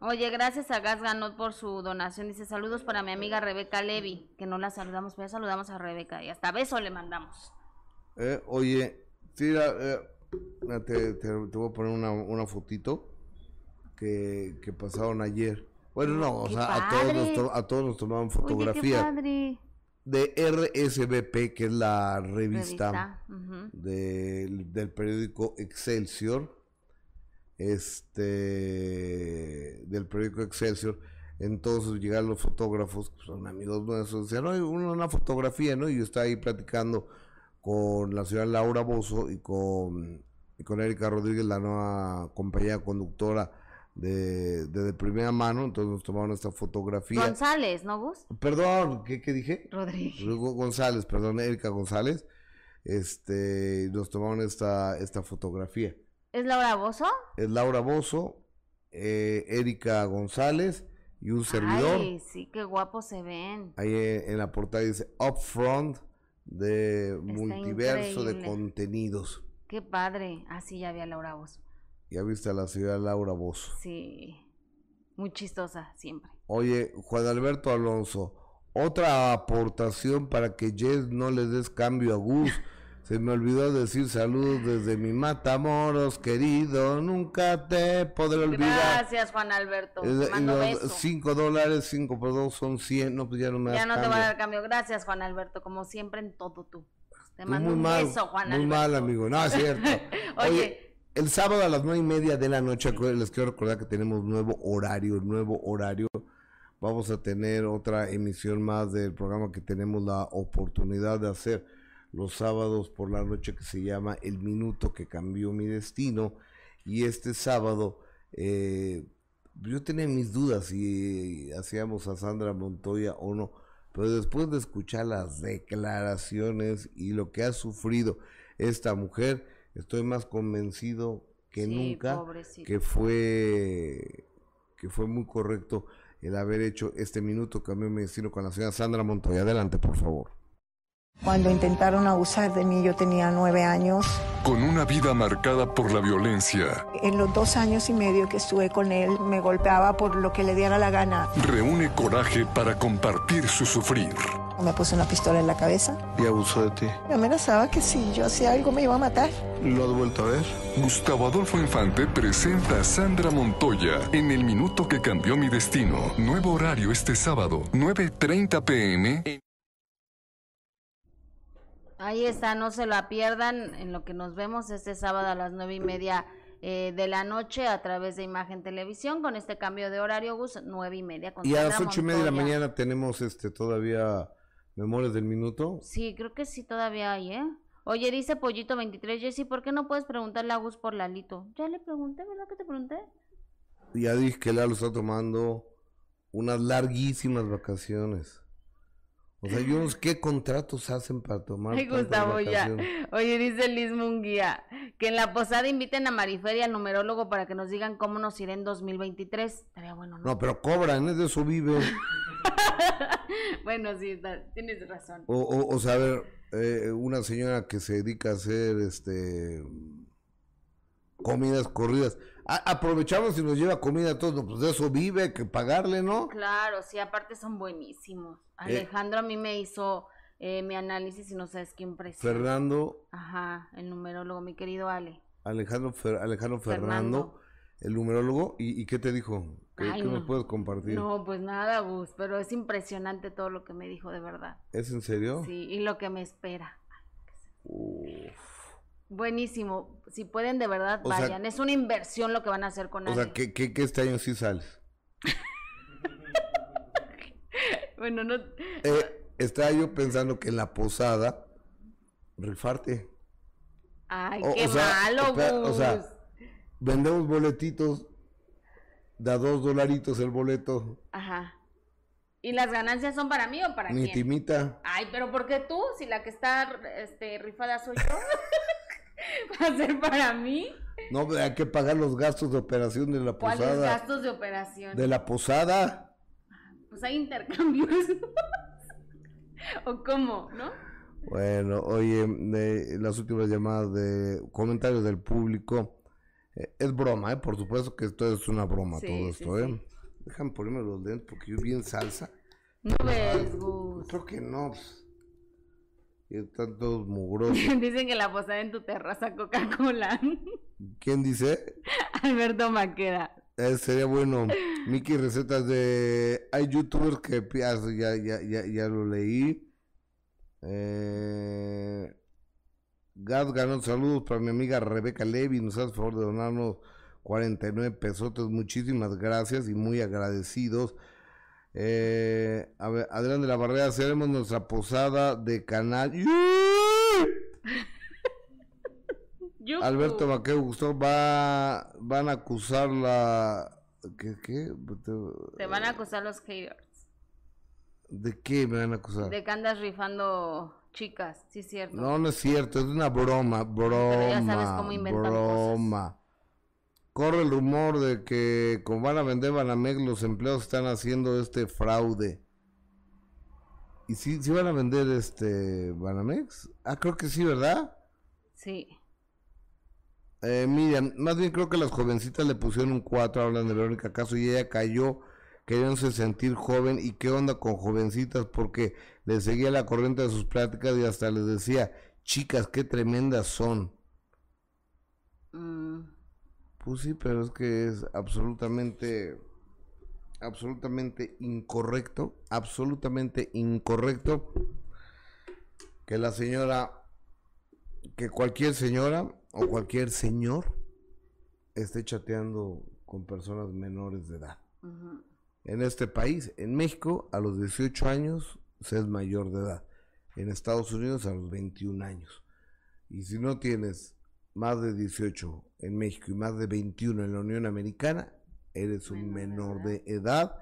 Oye, gracias a Gas Ganot por su donación. Dice saludos para mi amiga Rebeca Levi, que no la saludamos, pero ya saludamos a Rebeca y hasta beso le mandamos. Eh, oye, tira, eh, te, te- te voy a poner una, una fotito que, que pasaron ayer. Bueno, no, o ¡Qué sea, a todos, nos a todos nos tomaban Oye, qué fotografía padre. de RSVP, que es la revista, Revista, del periódico Excelsior, este, del periódico Excelsior. Entonces llegaron los fotógrafos, que son amigos nuestros, decían, "Oye, una, una fotografía, ¿no? Y yo estaba ahí platicando con la señora Laura Bozo y con, y con Erika Rodríguez, la nueva compañía conductora de, de, de primera mano, entonces nos tomaron esta fotografía. González, ¿no, Gus? Perdón, ¿qué, qué dije? Rodríguez. González, perdón, Erika González. Este, nos tomaron esta, esta fotografía. ¿Es Laura Bozo? Es Laura Bozo, eh, Erika González y un servidor. Ay, sí, qué guapos se ven. Ahí en, en la portada dice Upfront de multiverso de contenidos. Qué padre. Ah, sí, ya vi a Laura Bozo. Ya viste a la señora Laura Bozo. Sí. Muy chistosa, siempre. Oye, Juan Alberto Alonso, otra aportación para que Jess no le des cambio a Gus. Se me olvidó decir saludos desde mi Matamoros, querido. Nunca te podré olvidar. Gracias, Juan Alberto. Eh, mando cinco dólares, cinco por dos son 100. No, pues ya no me Ya no te voy a cambio. dar cambio. Gracias, Juan Alberto. Como siempre en todo tú. Te Tú mando muy un mal, beso, Juan muy Alberto. mal, amigo. No, es cierto. Oye. Oye, el sábado a las nueve y media de la noche, les quiero recordar que tenemos nuevo horario, nuevo horario. Vamos a tener otra emisión más del programa que tenemos la oportunidad de hacer los sábados por la noche que se llama El Minuto que Cambió Mi Destino. Y este sábado, eh, yo tenía mis dudas si hacíamos a Sandra Montoya o no, pero después de escuchar las declaraciones y lo que ha sufrido esta mujer, estoy más convencido que Sí, nunca que fue que fue muy correcto el haber hecho este minuto cambió mi destino con la señora Sandra Montoya. Adelante, por favor. Cuando intentaron abusar de mí yo tenía nueve años. Con una vida marcada por la violencia, En los dos años y medio que estuve con él me golpeaba por lo que le diera la gana. reúne coraje para compartir su sufrir. Me puso una pistola en la cabeza. Y abusó de ti. Me amenazaba que si yo hacía algo me iba a matar. ¿Lo has vuelto a ver? Gustavo Adolfo Infante presenta a Sandra Montoya en El Minuto que Cambió Mi Destino. Nuevo horario este sábado, 9.30 pm. Ahí está, no se la pierdan en lo que nos vemos este sábado a las nueve y media eh, de la noche a través de Imagen Televisión con este cambio de horario, Gus, nueve y media. Con Y a las ocho y media de la mañana tenemos este todavía Memorias del Minuto. Sí, creo que sí todavía hay, ¿eh? Oye, dice Pollito 23, Jessy, ¿por qué no puedes preguntarle a Gus por Lalito? Ya le pregunté, ¿verdad que te pregunté? Ya dije que Lalo está tomando unas larguísimas vacaciones. O sea, yo no sé qué contratos hacen para tomar Ay, Gustavo, ya. Oye, dice Liz Munguía, que en la posada inviten a Marifer y al numerólogo para que nos digan cómo nos irá en 2023. Estaría bueno, ¿no? No, pero cobran, es de eso vive. bueno, sí, está- tienes razón. O, o, o sea, a ver, eh, una señora que se dedica a hacer este comidas corridas. Aprovechamos y nos lleva comida a todos, no, pues de eso vive, hay que pagarle, ¿no? Claro, sí, aparte son buenísimos. Eh. Alejandro a mí me hizo eh, mi análisis y no sabes qué impresión. Fernando, Ajá, el numerólogo, mi querido Ale. Alejandro, Fer- Alejandro Fernando, Fernando. el numerólogo, ¿y, y qué te dijo? ¿Qué, Ay, qué nos no. puedes compartir? No, pues nada, Gus, pero es impresionante todo lo que me dijo de verdad. ¿Es en serio? Sí, y lo que me espera. Uf. Buenísimo. Si pueden, de verdad, O sea- vayan. es una inversión lo que van a hacer con O Ale. sea, que, que, que este año sí sales. Bueno, no. Eh, estaba yo pensando que en la posada, rifarte. Ay, O- qué o sea, malo, espera, o sea, vendemos boletitos, da dos dolaritos el boleto, Ajá. ¿Y las ganancias son para mí o para ni quién? timita. Ay, pero ¿por qué tú? Si la que está este, rifada soy yo. ¿Va a ser para mí? No, hay que pagar los gastos de operación de la ¿Cuáles posada. gastos de operación? De la posada. Pues hay intercambios. ¿O cómo? ¿No? Bueno, oye, de las últimas llamadas de comentarios del público. eh, es broma, ¿eh? Por supuesto que esto es una broma Sí, todo sí, esto, ¿eh? Déjame ponerme los lentes porque yo vi en salsa. No ves, Gus. Creo que no. pues. Están todos mugrosos. Dicen que la posada en tu terraza Coca-Cola. ¿Quién dice? Alberto Maqueda. Eh, sería bueno. Miki, recetas de. Hay youtubers que. ah, Ya, ya, ya, ya lo leí. Eh... Gad ganó saludos para mi amiga Rebeca Levy. Nos hace favor de donarnos 49 pesotes. Muchísimas gracias y muy agradecidos. Eh, a ver, Adrián de la Barrera, haremos nuestra posada de canal. Alberto Maqueo Gustavo va, van a acusar la... ¿Qué? qué? Te van a acusar los haters. ¿De qué me van a acusar? De que andas rifando chicas, sí es cierto. No, no es cierto, es una broma, broma, ya sabes cómo inventan broma. Corre el rumor de que como van a vender Banamex, los empleados están haciendo este fraude. ¿Y sí, sí van a vender este Banamex? Ah, creo que sí, ¿verdad? Sí. Eh, Miriam, más bien creo que las jovencitas le pusieron un 4, hablan de Verónica Caso, y ella cayó queriéndose sentir joven. ¿Y qué onda con jovencitas? Porque le seguía la corriente de sus pláticas y hasta les decía, chicas, qué tremendas son. Mm, Pues sí, pero es que es absolutamente, absolutamente incorrecto, absolutamente incorrecto que la señora, que cualquier señora o cualquier señor esté chateando con personas menores de edad. En este país, en México, a los 18 años se es mayor de edad. En Estados Unidos a los 21 años. Y si no tienes más de 18 en México y más de 21 en la Unión Americana, eres un menor de edad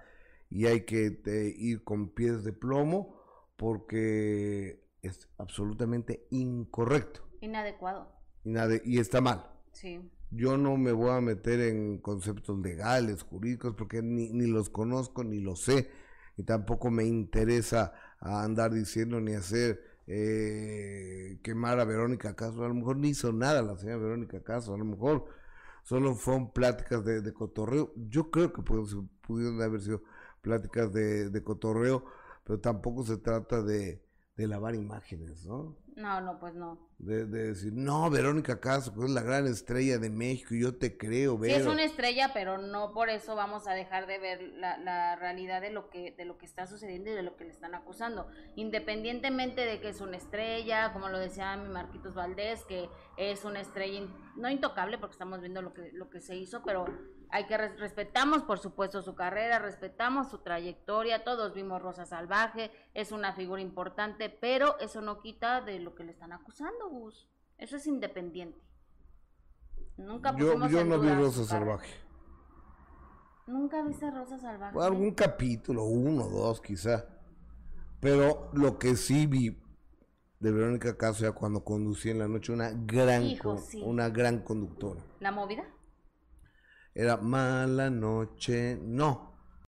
y hay que te- ir con pies de plomo porque es absolutamente incorrecto Inadecuado. y, nada, y está mal. Sí. Yo no me voy a meter en conceptos legales, jurídicos, porque ni, ni los conozco ni los sé. Y tampoco me interesa a andar diciendo ni hacer eh, quemar a Verónica Caso. A lo mejor ni hizo nada la señora Verónica Caso. A lo mejor solo fueron pláticas de, cotorreo. Yo creo que pudieron, pudieron haber sido pláticas de, de cotorreo, pero tampoco se trata de, de lavar imágenes, ¿no? No, no, pues no. De, de decir, no, Verónica Castro, pues es la gran estrella de México y yo te creo, Sí es Vero. una estrella, pero no por eso vamos a dejar de ver la, la realidad de lo que de lo que está sucediendo y de lo que le están acusando. Independientemente de que es una estrella, como lo decía mi Marquitos Valdés, que es una estrella in- no intocable porque estamos viendo lo que lo que se hizo, pero hay que res- respetamos por supuesto su carrera, respetamos su trayectoria, todos vimos Rosa Salvaje, es una figura importante, pero eso no quita de lo que le están acusando, Gus. Eso es independiente. Nunca Yo, pusimos yo en no vi duda Rosa. Salvaje. ¿Nunca viste Rosa Salvaje? Bueno, algún capítulo, uno, dos quizá. Pero lo que sí vi de Verónica Castro ya cuando conducía en la noche, una gran, Hijo, sí. una gran conductora. ¿La movida? Era mala noche, no.